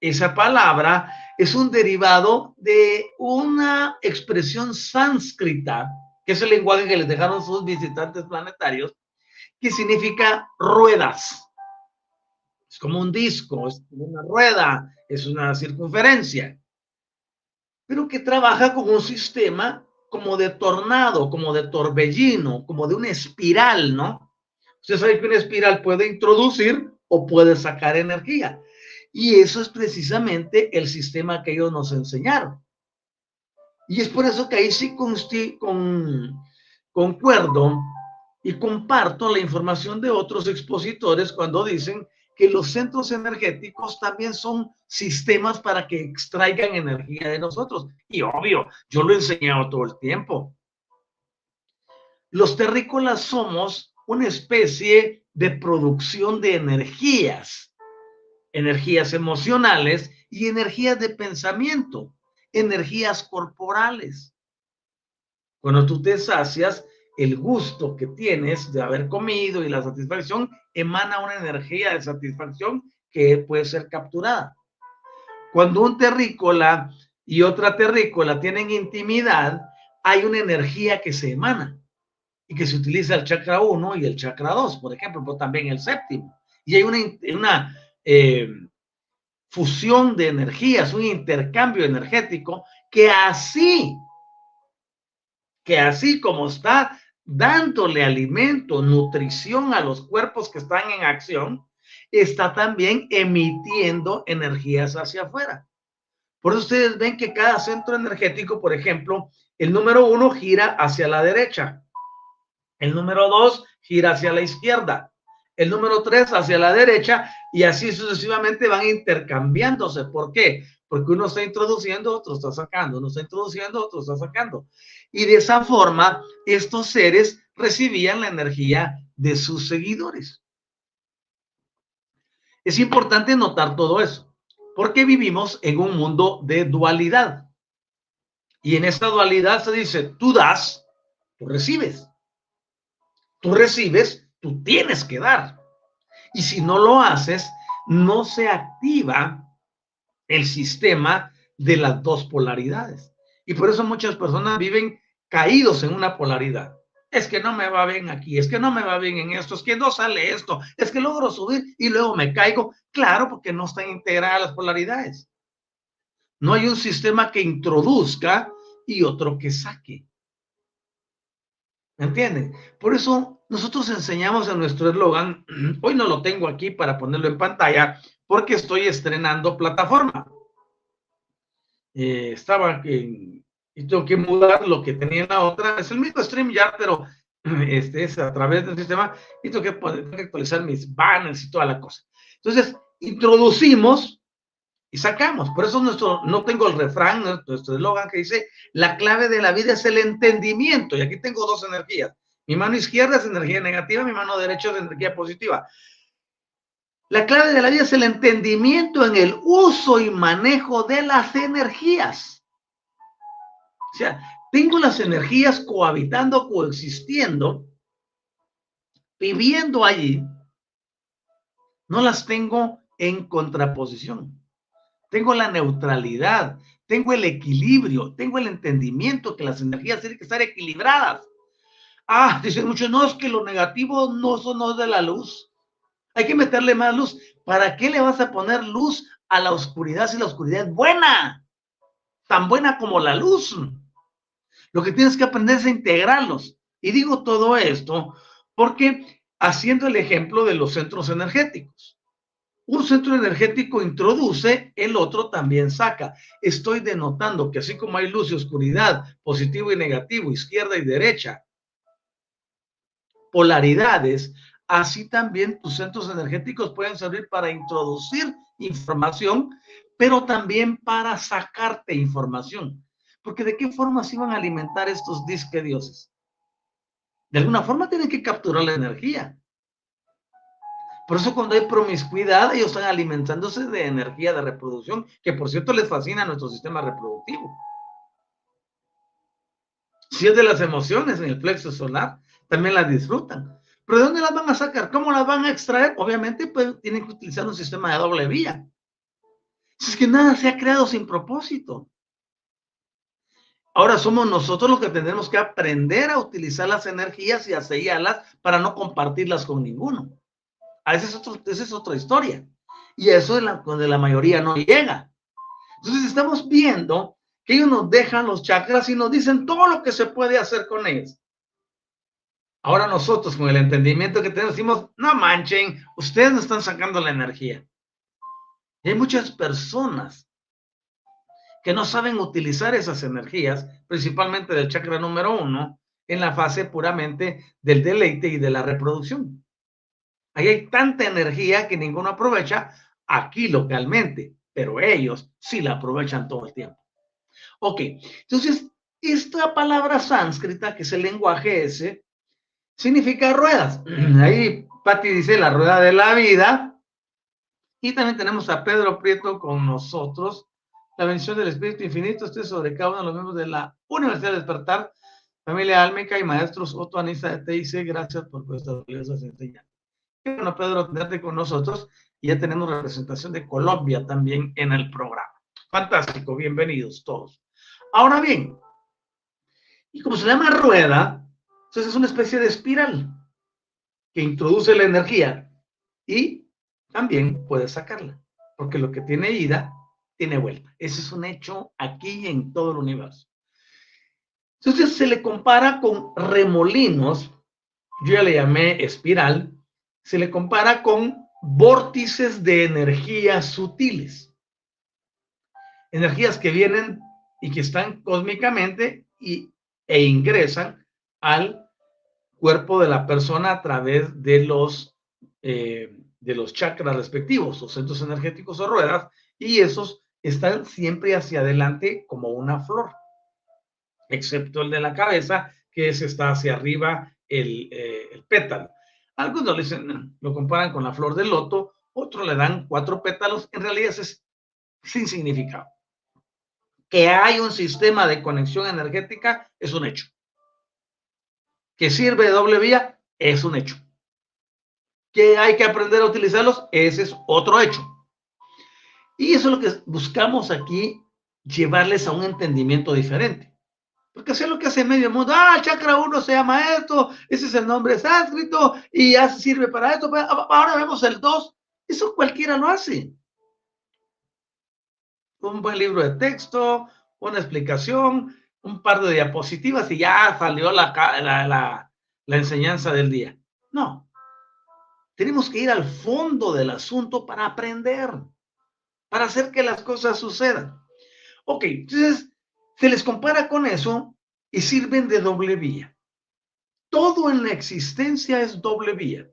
Esa palabra es un derivado de una expresión sánscrita, que es el lenguaje que les dejaron sus visitantes planetarios, que significa ruedas. Es como un disco, es una rueda, es una circunferencia, pero que trabaja como un sistema como de tornado, como de torbellino, como de una espiral, ¿no? Usted sabe que una espiral puede introducir o puede sacar energía. Y eso es precisamente el sistema que ellos nos enseñaron. Y es por eso que ahí sí con, con, concuerdo y comparto la información de otros expositores cuando dicen que los centros energéticos también son sistemas para que extraigan energía de nosotros. Y obvio, yo lo he enseñado todo el tiempo. Los terrícolas somos una especie de producción de energías, energías emocionales y energías de pensamiento, energías corporales. Cuando tú te sacias, el gusto que tienes de haber comido y la satisfacción emana una energía de satisfacción que puede ser capturada. Cuando un terrícola y otra terrícola tienen intimidad, hay una energía que se emana y que se utiliza el chakra 1 y el chakra 2, por ejemplo, pero también el séptimo. Y hay una, una eh, fusión de energías, un intercambio energético que así, que así como está dándole alimento, nutrición a los cuerpos que están en acción, está también emitiendo energías hacia afuera. Por eso ustedes ven que cada centro energético, por ejemplo, el número uno gira hacia la derecha, el número dos gira hacia la izquierda, el número tres hacia la derecha y así sucesivamente van intercambiándose. ¿Por qué? Porque uno está introduciendo, otro está sacando, uno está introduciendo, otro está sacando. Y de esa forma, estos seres recibían la energía de sus seguidores. Es importante notar todo eso, porque vivimos en un mundo de dualidad. Y en esta dualidad se dice, tú das, tú recibes. Tú recibes, tú tienes que dar. Y si no lo haces, no se activa el sistema de las dos polaridades. Y por eso muchas personas viven caídos en una polaridad. Es que no me va bien aquí, es que no me va bien en esto, es que no sale esto, es que logro subir y luego me caigo. Claro, porque no están integradas las polaridades. No hay un sistema que introduzca y otro que saque. ¿Me entienden? Por eso nosotros enseñamos en nuestro eslogan, [clears throat] hoy no lo tengo aquí para ponerlo en pantalla, porque estoy estrenando plataforma. Eh, estaba en, y tengo que mudar lo que tenía en la otra. Es el mismo StreamYard, pero [clears throat] este es a través del sistema y tengo tengo que actualizar mis banners y toda la cosa. Entonces, introducimos y sacamos. Por eso nuestro, no tengo el refrán, nuestro eslogan que dice, la clave de la vida es el entendimiento. Y aquí tengo dos energías. Mi mano izquierda es energía negativa, mi mano derecha es energía positiva. La clave de la vida es el entendimiento en el uso y manejo de las energías. O sea, tengo las energías cohabitando, coexistiendo, viviendo allí. No las tengo en contraposición. Tengo la neutralidad, tengo el equilibrio, tengo el entendimiento que las energías tienen que estar equilibradas. Ah, dicen muchos, no, es que lo negativo no, son no de la luz. Hay que meterle más luz. ¿Para qué le vas a poner luz a la oscuridad si la oscuridad es buena? Tan buena como la luz. Lo que tienes que aprender es a integrarlos. Y digo todo esto porque haciendo el ejemplo de los centros energéticos. Un centro energético introduce, el otro también saca. Estoy denotando que así como hay luz y oscuridad, positivo y negativo, izquierda y derecha, polaridades, así también tus centros energéticos pueden servir para introducir información, pero también para sacarte información. Porque de qué forma se iban a alimentar estos disque dioses. De alguna forma tienen que capturar la energía. Por eso cuando hay promiscuidad, ellos están alimentándose de energía de reproducción, que por cierto les fascina nuestro sistema reproductivo. Si es de las emociones en el plexo solar, también las disfrutan. Pero ¿de dónde las van a sacar? ¿Cómo las van a extraer? Obviamente pues, tienen que utilizar un sistema de doble vía. Es que nada se ha creado sin propósito. Ahora somos nosotros los que tenemos que aprender a utilizar las energías y a sellarlas para no compartirlas con ninguno. A esa es, es otra historia. Y eso es donde la mayoría no llega. Entonces estamos viendo que ellos nos dejan los chakras y nos dicen todo lo que se puede hacer con ellos. Ahora nosotros, con el entendimiento que tenemos, decimos, no manchen, ustedes no están sacando la energía. Y hay muchas personas que no saben utilizar esas energías, principalmente del chakra número uno, en la fase puramente del deleite y de la reproducción. Ahí hay tanta energía que ninguno aprovecha aquí localmente, pero ellos sí la aprovechan todo el tiempo. Ok, entonces esta palabra sánscrita, que es el lenguaje ese, significa ruedas. [clears throat] Ahí Patti dice la rueda de la vida. Y también tenemos a Pedro Prieto con nosotros. La bendición del Espíritu Infinito esté sobre cada uno de los miembros de la Universidad de Despertar, familia álmica y maestros Otto Anisa de TIC. Gracias por vuestras valiosas enseñanzas. Bueno, Pedro, tenerte con nosotros. Y ya tenemos representación de Colombia también en el programa. Fantástico, bienvenidos todos. Ahora bien, y como se llama rueda, entonces es una especie de espiral que introduce la energía y también puede sacarla, porque lo que tiene ida tiene vuelta. Ese es un hecho aquí en todo el universo. Entonces se le compara con remolinos, yo ya le llamé espiral, se le compara con vórtices de energías sutiles. Energías que vienen y que están cósmicamente y, e ingresan al cuerpo de la persona a través de los, eh, de los chakras respectivos, los centros energéticos o ruedas, y esos están siempre hacia adelante como una flor, excepto el de la cabeza, que es está hacia arriba el, eh, el pétalo. Algunos dicen, lo comparan con la flor del loto, otros le dan cuatro pétalos, en realidad es sin significado. Que hay un sistema de conexión energética es un hecho. Que sirve de doble vía es un hecho. Que hay que aprender a utilizarlos, ese es otro hecho. Y eso es lo que buscamos aquí, llevarles a un entendimiento diferente. Porque es lo que hace medio mundo. Ah, chakra 1 se llama esto, ese es el nombre sánscrito y ya sirve para esto. Ahora vemos el 2. Eso cualquiera lo hace. Un buen libro de texto, una explicación, un par de diapositivas y ya salió la, la enseñanza del día. No. Tenemos que ir al fondo del asunto para aprender, para hacer que las cosas sucedan. Ok, entonces se les compara con eso y sirven de doble vía. Todo en la existencia es doble vía.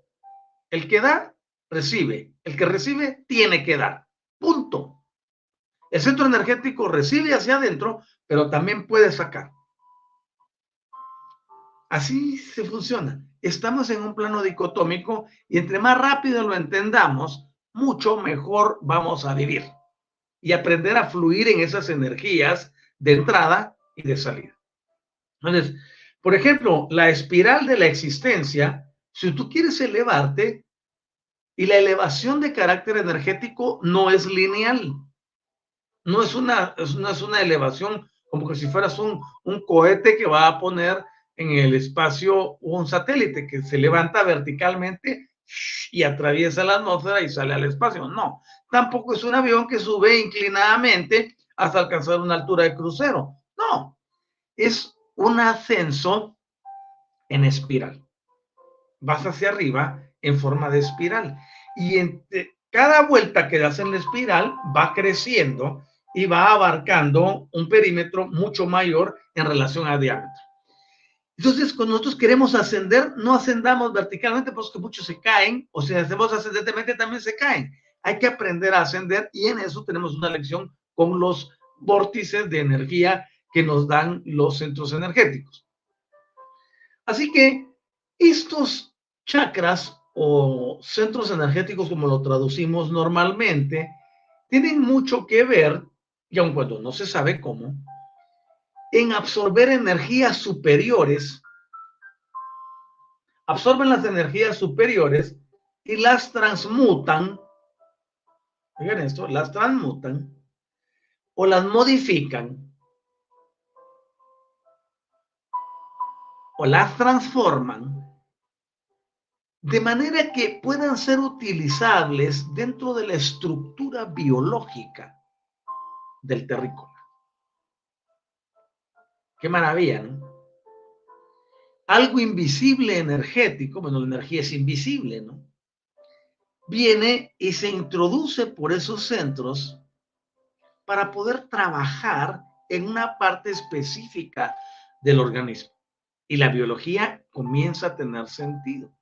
El que da, recibe. El que recibe, tiene que dar. Punto. El centro energético recibe hacia adentro, pero también puede sacar. Así se funciona. Estamos en un plano dicotómico y entre más rápido lo entendamos, mucho mejor vamos a vivir y aprender a fluir en esas energías de entrada y de salida. Entonces, por ejemplo, la espiral de la existencia, si tú quieres elevarte, y la elevación de carácter energético no es lineal, no es una, no es una elevación como que si fueras un, un cohete que va a poner en el espacio un satélite que se levanta verticalmente y atraviesa la atmósfera y sale al espacio. No, tampoco es un avión que sube inclinadamente hasta alcanzar una altura de crucero. No, es un ascenso en espiral. Vas hacia arriba en forma de espiral. Y en cada vuelta que das en la espiral va creciendo y va abarcando un perímetro mucho mayor en relación al diámetro. Entonces, cuando nosotros queremos ascender, no ascendamos verticalmente porque muchos se caen, o si hacemos ascendentemente también se caen. Hay que aprender a ascender y en eso tenemos una lección con los vórtices de energía que nos dan los centros energéticos. Así que estos chakras o centros energéticos, como lo traducimos normalmente, tienen mucho que ver, y aun cuando no se sabe cómo, en absorber energías superiores, absorben las energías superiores y las transmutan, miren esto, las transmutan o las modifican o las transforman de manera que puedan ser utilizables dentro de la estructura biológica del terrícola. Qué maravilla. Algo invisible energético, bueno, la energía es invisible, ¿no? Viene y se introduce por esos centros para poder trabajar en una parte específica del organismo. Y la biología comienza a tener sentido.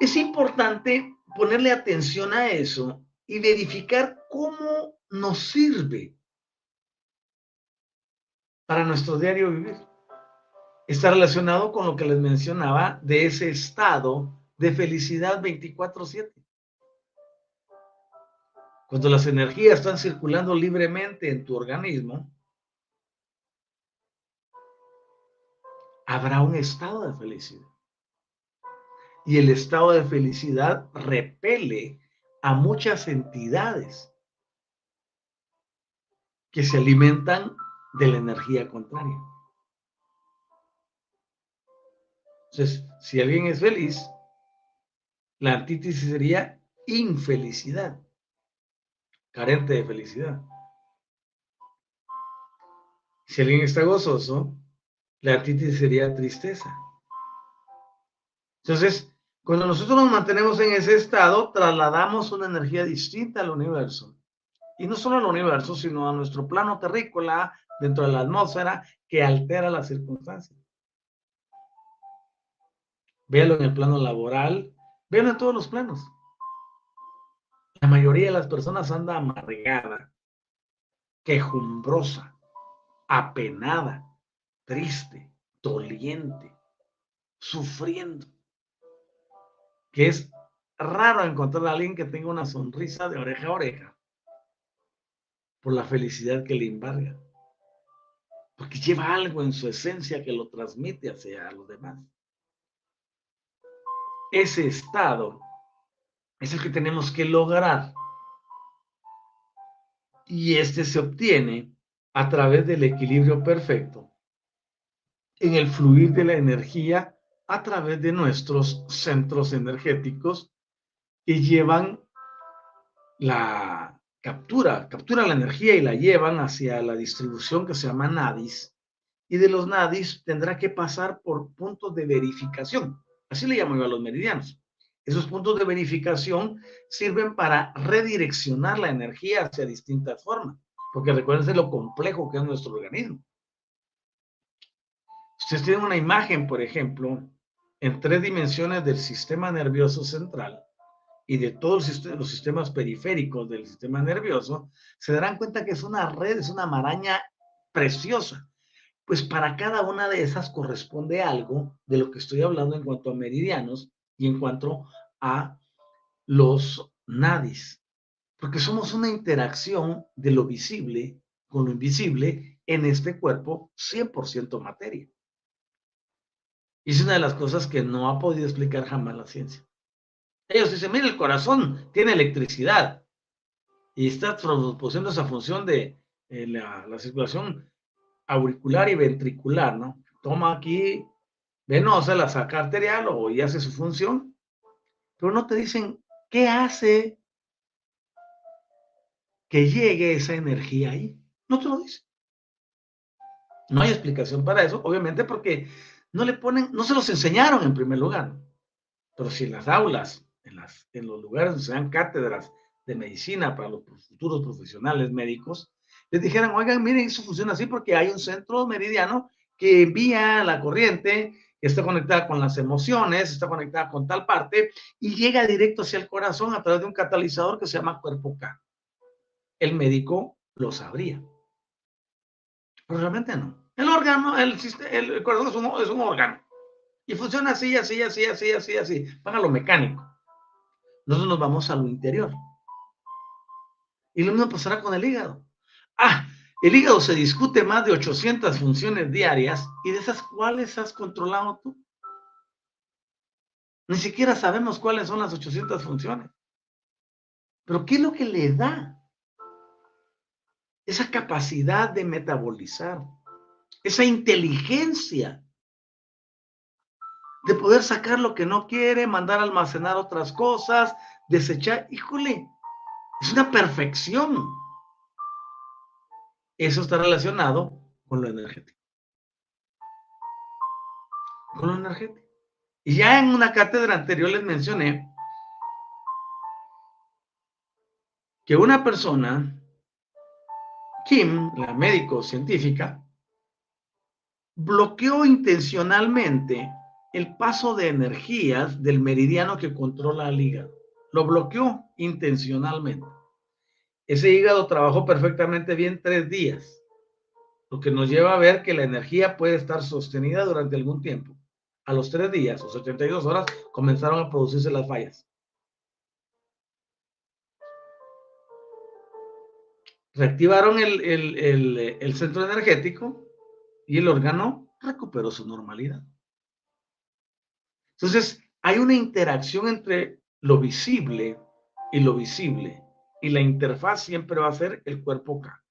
Es importante ponerle atención a eso y verificar cómo nos sirve para nuestro diario vivir. Está relacionado con lo que les mencionaba de ese estado de felicidad 24/7. Cuando las energías están circulando libremente en tu organismo, habrá un estado de felicidad. Y el estado de felicidad repele a muchas entidades que se alimentan de la energía contraria. Entonces, si alguien es feliz, la antítesis sería infelicidad, carente de felicidad. Si alguien está gozoso, la antítesis sería tristeza. Entonces, cuando nosotros nos mantenemos en ese estado, trasladamos una energía distinta al universo. Y no solo al universo, sino a nuestro plano terrícola, dentro de la atmósfera, que altera las circunstancias. Véalo en el plano laboral, véalo en todos los planos. La mayoría de las personas anda amargada, quejumbrosa, apenada, triste, doliente, sufriendo. Que es raro encontrar a alguien que tenga una sonrisa de oreja a oreja por la felicidad que le embarga. Porque lleva algo en su esencia que lo transmite hacia los demás. Ese estado es el que tenemos que lograr. Y este se obtiene a través del equilibrio perfecto en el fluir de la energía a través de nuestros centros energéticos que llevan la captura, captura la energía y la llevan hacia la distribución que se llama nadis. Y de los nadis tendrá que pasar por puntos de verificación. Así le llamo yo a los meridianos. Esos puntos de verificación sirven para redireccionar la energía hacia distintas formas, porque recuerden lo complejo que es nuestro organismo. Ustedes tienen una imagen, por ejemplo, en tres dimensiones del sistema nervioso central y de todos los sistemas periféricos del sistema nervioso, se darán cuenta que es una red, es una maraña preciosa. Pues para cada una de esas corresponde algo de lo que estoy hablando en cuanto a meridianos y en cuanto a los nadis. Porque somos una interacción de lo visible con lo invisible en este cuerpo 100% materia. Y es una de las cosas que no ha podido explicar jamás la ciencia. Ellos dicen, mira, el corazón tiene electricidad y está produciendo esa función de eh, la, la, circulación auricular y ventricular, ¿no? Toma aquí venosa, la saca arterial o y hace su función, pero no te dicen qué hace que llegue esa energía ahí. No te lo dicen. No hay explicación para eso, obviamente porque no le ponen, no se los enseñaron en primer lugar. Pero si en las aulas, en, las, en los lugares donde se dan cátedras de medicina para los futuros profesionales médicos, les dijeran, oigan, miren, eso funciona así porque hay un centro meridiano que envía la corriente, está conectada con las emociones, está conectada con tal parte y llega directo hacia el corazón a través de un catalizador que se llama cuerpo K. El médico lo sabría. Pero realmente no. El órgano, el, el corazón es un, órgano. Y funciona así, así, así, así, así, así. Van a lo mecánico. Nosotros nos vamos a lo interior. Y lo mismo pasará con el hígado. Ah, el hígado se discute más de 800 funciones diarias y de esas, ¿cuáles has controlado tú? Ni siquiera sabemos cuáles son las 800 funciones. Pero ¿qué es lo que le da esa capacidad de metabolizar? esa inteligencia de poder sacar lo que no quiere, mandar a almacenar otras cosas, desechar. Híjole, es una perfección. Eso está relacionado con lo energético. Con lo energético. Y ya en una cátedra anterior les mencioné que una persona, Kim, la médico científica, bloqueó intencionalmente el paso de energías del meridiano que controla el hígado. Lo bloqueó intencionalmente. Ese hígado trabajó perfectamente bien tres días, lo que nos lleva a ver que la energía puede estar sostenida durante algún tiempo. A los tres días, o 72 horas, comenzaron a producirse las fallas. Reactivaron el, el centro energético y el órgano recuperó su normalidad. Entonces, hay una interacción entre lo visible y lo visible. Y la interfaz siempre va a ser el cuerpo K.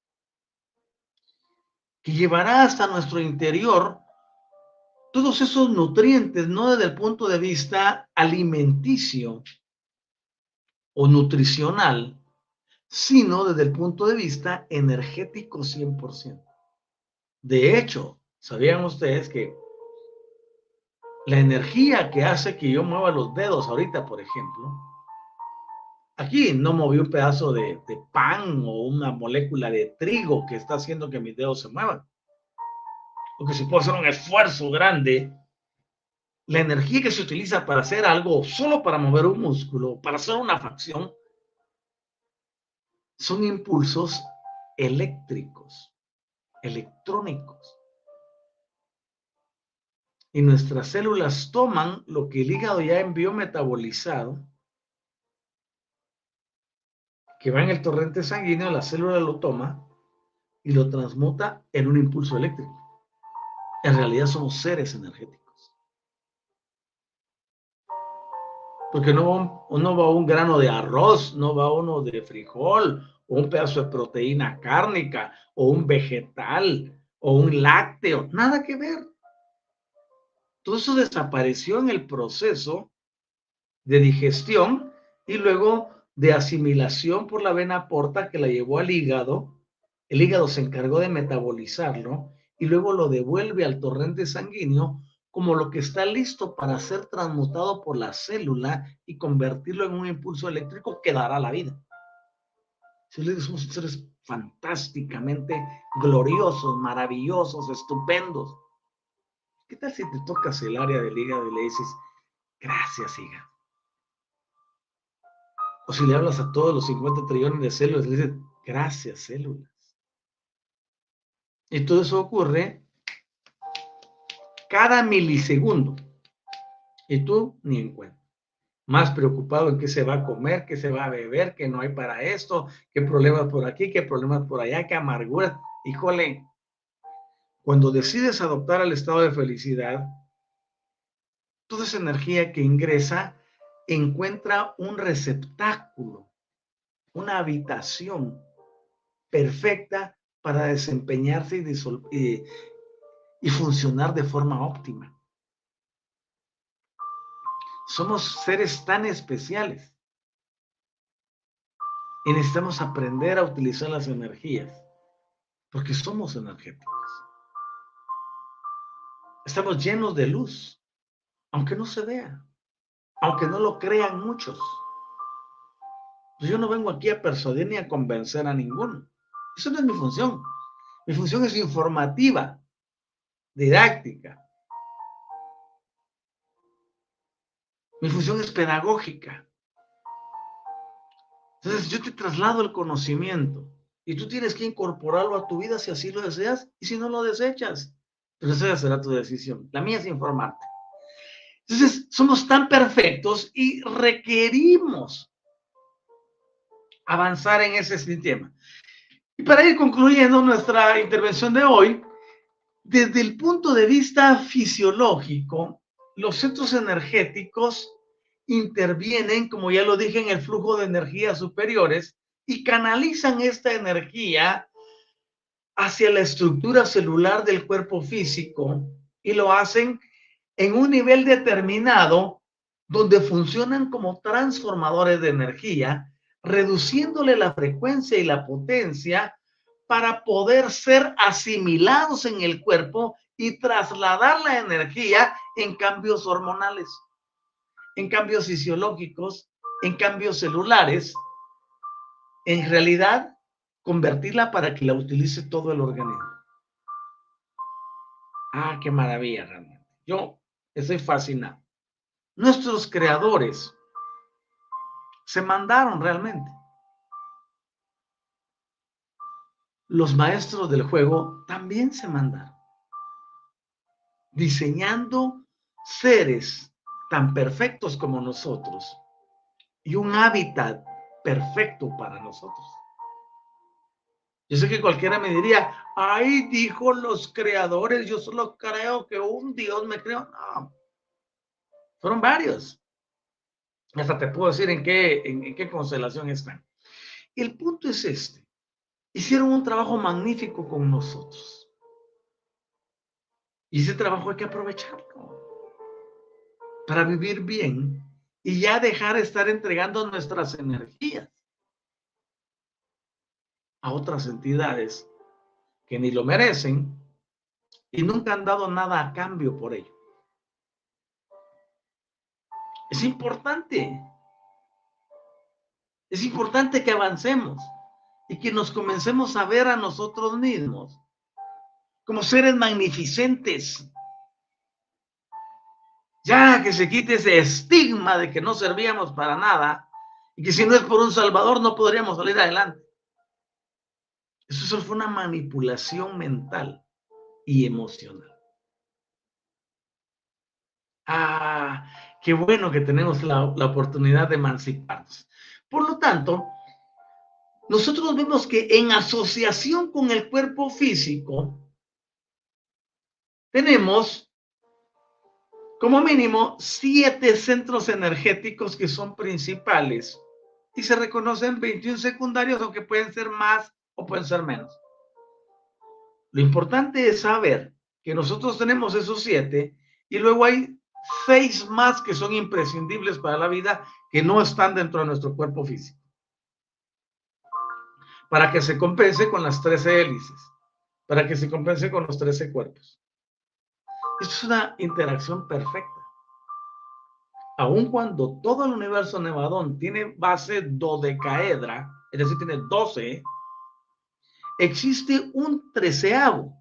Que llevará hasta nuestro interior todos esos nutrientes, no desde el punto de vista alimenticio o nutricional, sino desde el punto de vista energético 100%. De hecho, ¿sabían ustedes que la energía que hace que yo mueva los dedos ahorita, por ejemplo, aquí no moví un pedazo de, pan o una molécula de trigo que está haciendo que mis dedos se muevan. Porque si puedo hacer un esfuerzo grande, la energía que se utiliza para hacer algo, solo para mover un músculo, para hacer una facción, son impulsos eléctricos, electrónicos y nuestras células toman lo que el hígado ya envió metabolizado, que va en el torrente sanguíneo, la célula lo toma y lo transmuta en un impulso eléctrico. En realidad somos seres energéticos. Porque no va, un, va un grano de arroz, no va uno de frijol, o un pedazo de proteína cárnica, o un vegetal, o un lácteo, nada que ver. Todo eso desapareció en el proceso de digestión y luego de asimilación por la vena porta que la llevó al hígado. El hígado se encargó de metabolizarlo y luego lo devuelve al torrente sanguíneo como lo que está listo para ser transmutado por la célula y convertirlo en un impulso eléctrico que dará la vida. Les somos seres fantásticamente gloriosos, maravillosos, estupendos. ¿Qué tal si te tocas el área del hígado y le dices, gracias hígado? O si le hablas a todos los 50 trillones de células le dices, gracias células. Y todo eso ocurre cada milisegundo. Y tú ni en cuenta. Más preocupado en qué se va a comer, qué se va a beber, qué no hay para esto, qué problemas por aquí, qué problemas por allá, qué amargura. Híjole, cuando decides adoptar el estado de felicidad, toda esa energía que ingresa encuentra un receptáculo, una habitación perfecta para desempeñarse y, y funcionar de forma óptima. Somos seres tan especiales y necesitamos aprender a utilizar las energías porque somos energéticos. Estamos llenos de luz, aunque no se vea, aunque no lo crean muchos. Pues yo no vengo aquí a persuadir ni a convencer a ninguno. Eso no es mi función. Mi función es informativa, didáctica. Mi función es pedagógica. Entonces yo te traslado el conocimiento y tú tienes que incorporarlo a tu vida si así lo deseas y si no lo desechas. Pero esa será tu decisión. La mía es informarte. Entonces, somos tan perfectos y requerimos avanzar en ese sistema. Y para ir concluyendo nuestra intervención de hoy, desde el punto de vista fisiológico, los centros energéticos intervienen, como ya lo dije, en el flujo de energías superiores y canalizan esta energía hacia la estructura celular del cuerpo físico y lo hacen en un nivel determinado donde funcionan como transformadores de energía, reduciéndole la frecuencia y la potencia para poder ser asimilados en el cuerpo y trasladar la energía en cambios hormonales, en cambios fisiológicos, en cambios celulares. En realidad, convertirla para que la utilice todo el organismo. Ah, qué maravilla realmente. Yo Estoy fascinado. Nuestros creadores se mandaron realmente. Los maestros del juego también se mandaron. Diseñando seres tan perfectos como nosotros y un hábitat perfecto para nosotros. Yo sé que cualquiera me diría, ay, dijo los creadores, yo solo creo que un Dios me creó. No, fueron varios. Hasta te puedo decir en qué, en, qué constelación están. El punto es este. Hicieron un trabajo magnífico con nosotros. Y ese trabajo hay que aprovecharlo para vivir bien y ya dejar de estar entregando nuestras energías a otras entidades que ni lo merecen y nunca han dado nada a cambio por ello. Es importante. Es importante que avancemos y que nos comencemos a ver a nosotros mismos como seres magnificentes. Ya que se quite ese estigma de que no servíamos para nada y que si no es por un Salvador no podríamos salir adelante. Eso solo fue una manipulación mental y emocional. Ah, qué bueno que tenemos la, oportunidad de emanciparnos. Por lo tanto, nosotros vemos que en asociación con el cuerpo físico, tenemos como mínimo siete centros energéticos que son principales y se reconocen 21 secundarios, aunque pueden ser más o pueden ser menos. Lo importante es saber que nosotros tenemos esos siete y luego hay seis más que son imprescindibles para la vida que no están dentro de nuestro cuerpo físico. Para que se compense con las 13 hélices, para que se compense con los 13 cuerpos. Esto es una interacción perfecta. Aun cuando todo el universo nevadón tiene base dodecaedra, es decir, tiene 12, existe un treceavo,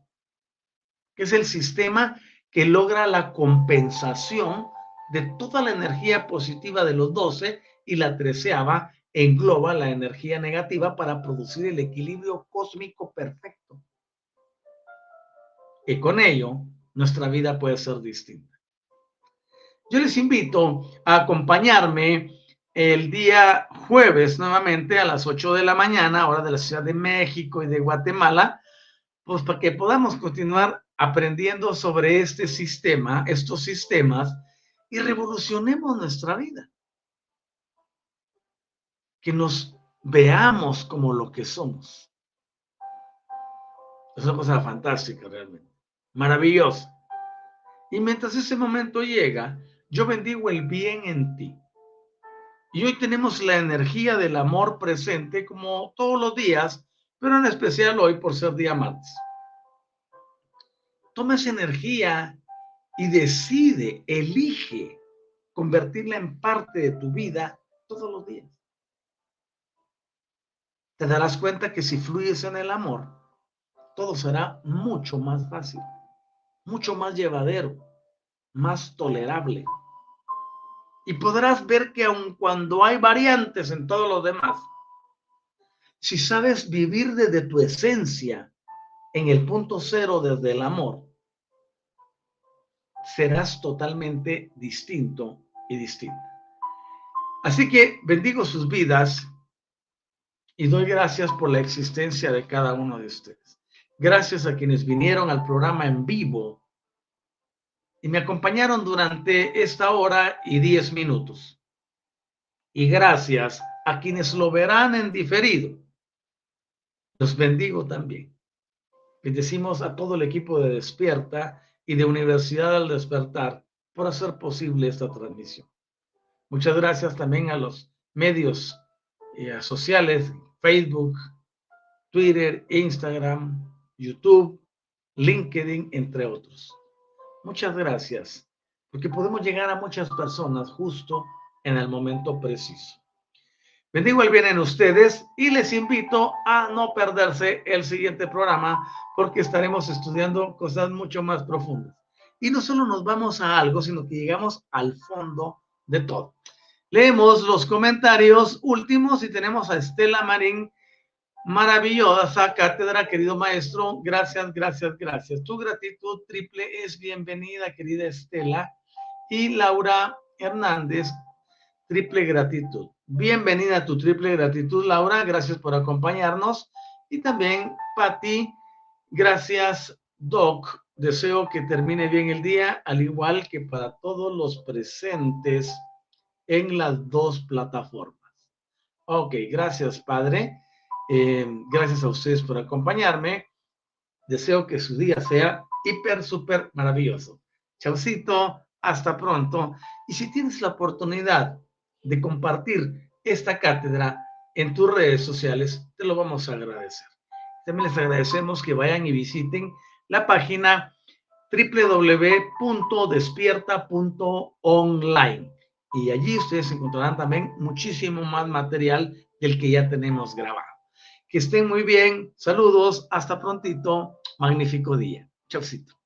que es el sistema que logra la compensación de toda la energía positiva de los 12 y la treceava engloba la energía negativa para producir el equilibrio cósmico perfecto. Y con ello, nuestra vida puede ser distinta. Yo les invito a acompañarme el día jueves nuevamente a las 8 de la mañana, hora de la Ciudad de México y de Guatemala, pues para que podamos continuar aprendiendo sobre este sistema, estos sistemas, y revolucionemos nuestra vida. Que nos veamos como lo que somos. Es una cosa fantástica realmente, maravillosa. Y mientras ese momento llega, yo bendigo el bien en ti. Y hoy tenemos la energía del amor presente como todos los días, pero en especial hoy por ser día martes. Toma esa energía y decide, elige convertirla en parte de tu vida todos los días. Te darás cuenta que si fluyes en el amor, todo será mucho más fácil, mucho más llevadero, más tolerable y podrás ver que aun cuando hay variantes en todos los demás, si sabes vivir desde tu esencia, en el punto cero desde el amor, serás totalmente distinto y distinta. Así que bendigo sus vidas y doy gracias por la existencia de cada uno de ustedes. Gracias a quienes vinieron al programa en vivo y me acompañaron durante esta hora y diez minutos. Y gracias a quienes lo verán en diferido. Los bendigo también. Bendecimos a todo el equipo de Despierta y de Universidad al Despertar por hacer posible esta transmisión. Muchas gracias también a los medios eh, sociales, Facebook, Twitter, Instagram, YouTube, LinkedIn, entre otros. Muchas gracias, porque podemos llegar a muchas personas justo en el momento preciso. Bendigo el bien en ustedes y les invito a no perderse el siguiente programa porque estaremos estudiando cosas mucho más profundas. y no solo nos vamos a algo, sino que llegamos al fondo de todo. Leemos los comentarios últimos y tenemos a Estela Marín. Maravillosa cátedra, querido maestro. Gracias, gracias, gracias. Tu gratitud triple es bienvenida, querida Estela. Y Laura Hernández, triple gratitud. Bienvenida a tu triple gratitud, Laura. Gracias por acompañarnos. Y también, Patti, gracias, Doc. Deseo que termine bien el día, al igual que para todos los presentes en las dos plataformas. Ok, gracias, Padre. Eh, gracias a ustedes por acompañarme. Deseo que su día sea hiper, súper maravilloso. Chaucito, hasta pronto. Y si tienes la oportunidad de compartir esta cátedra en tus redes sociales, te lo vamos a agradecer. También les agradecemos que vayan y visiten la página www.despierta.online y allí ustedes encontrarán también muchísimo más material del que ya tenemos grabado. Que estén muy bien. Saludos. Hasta prontito. Magnífico día. Chaucito.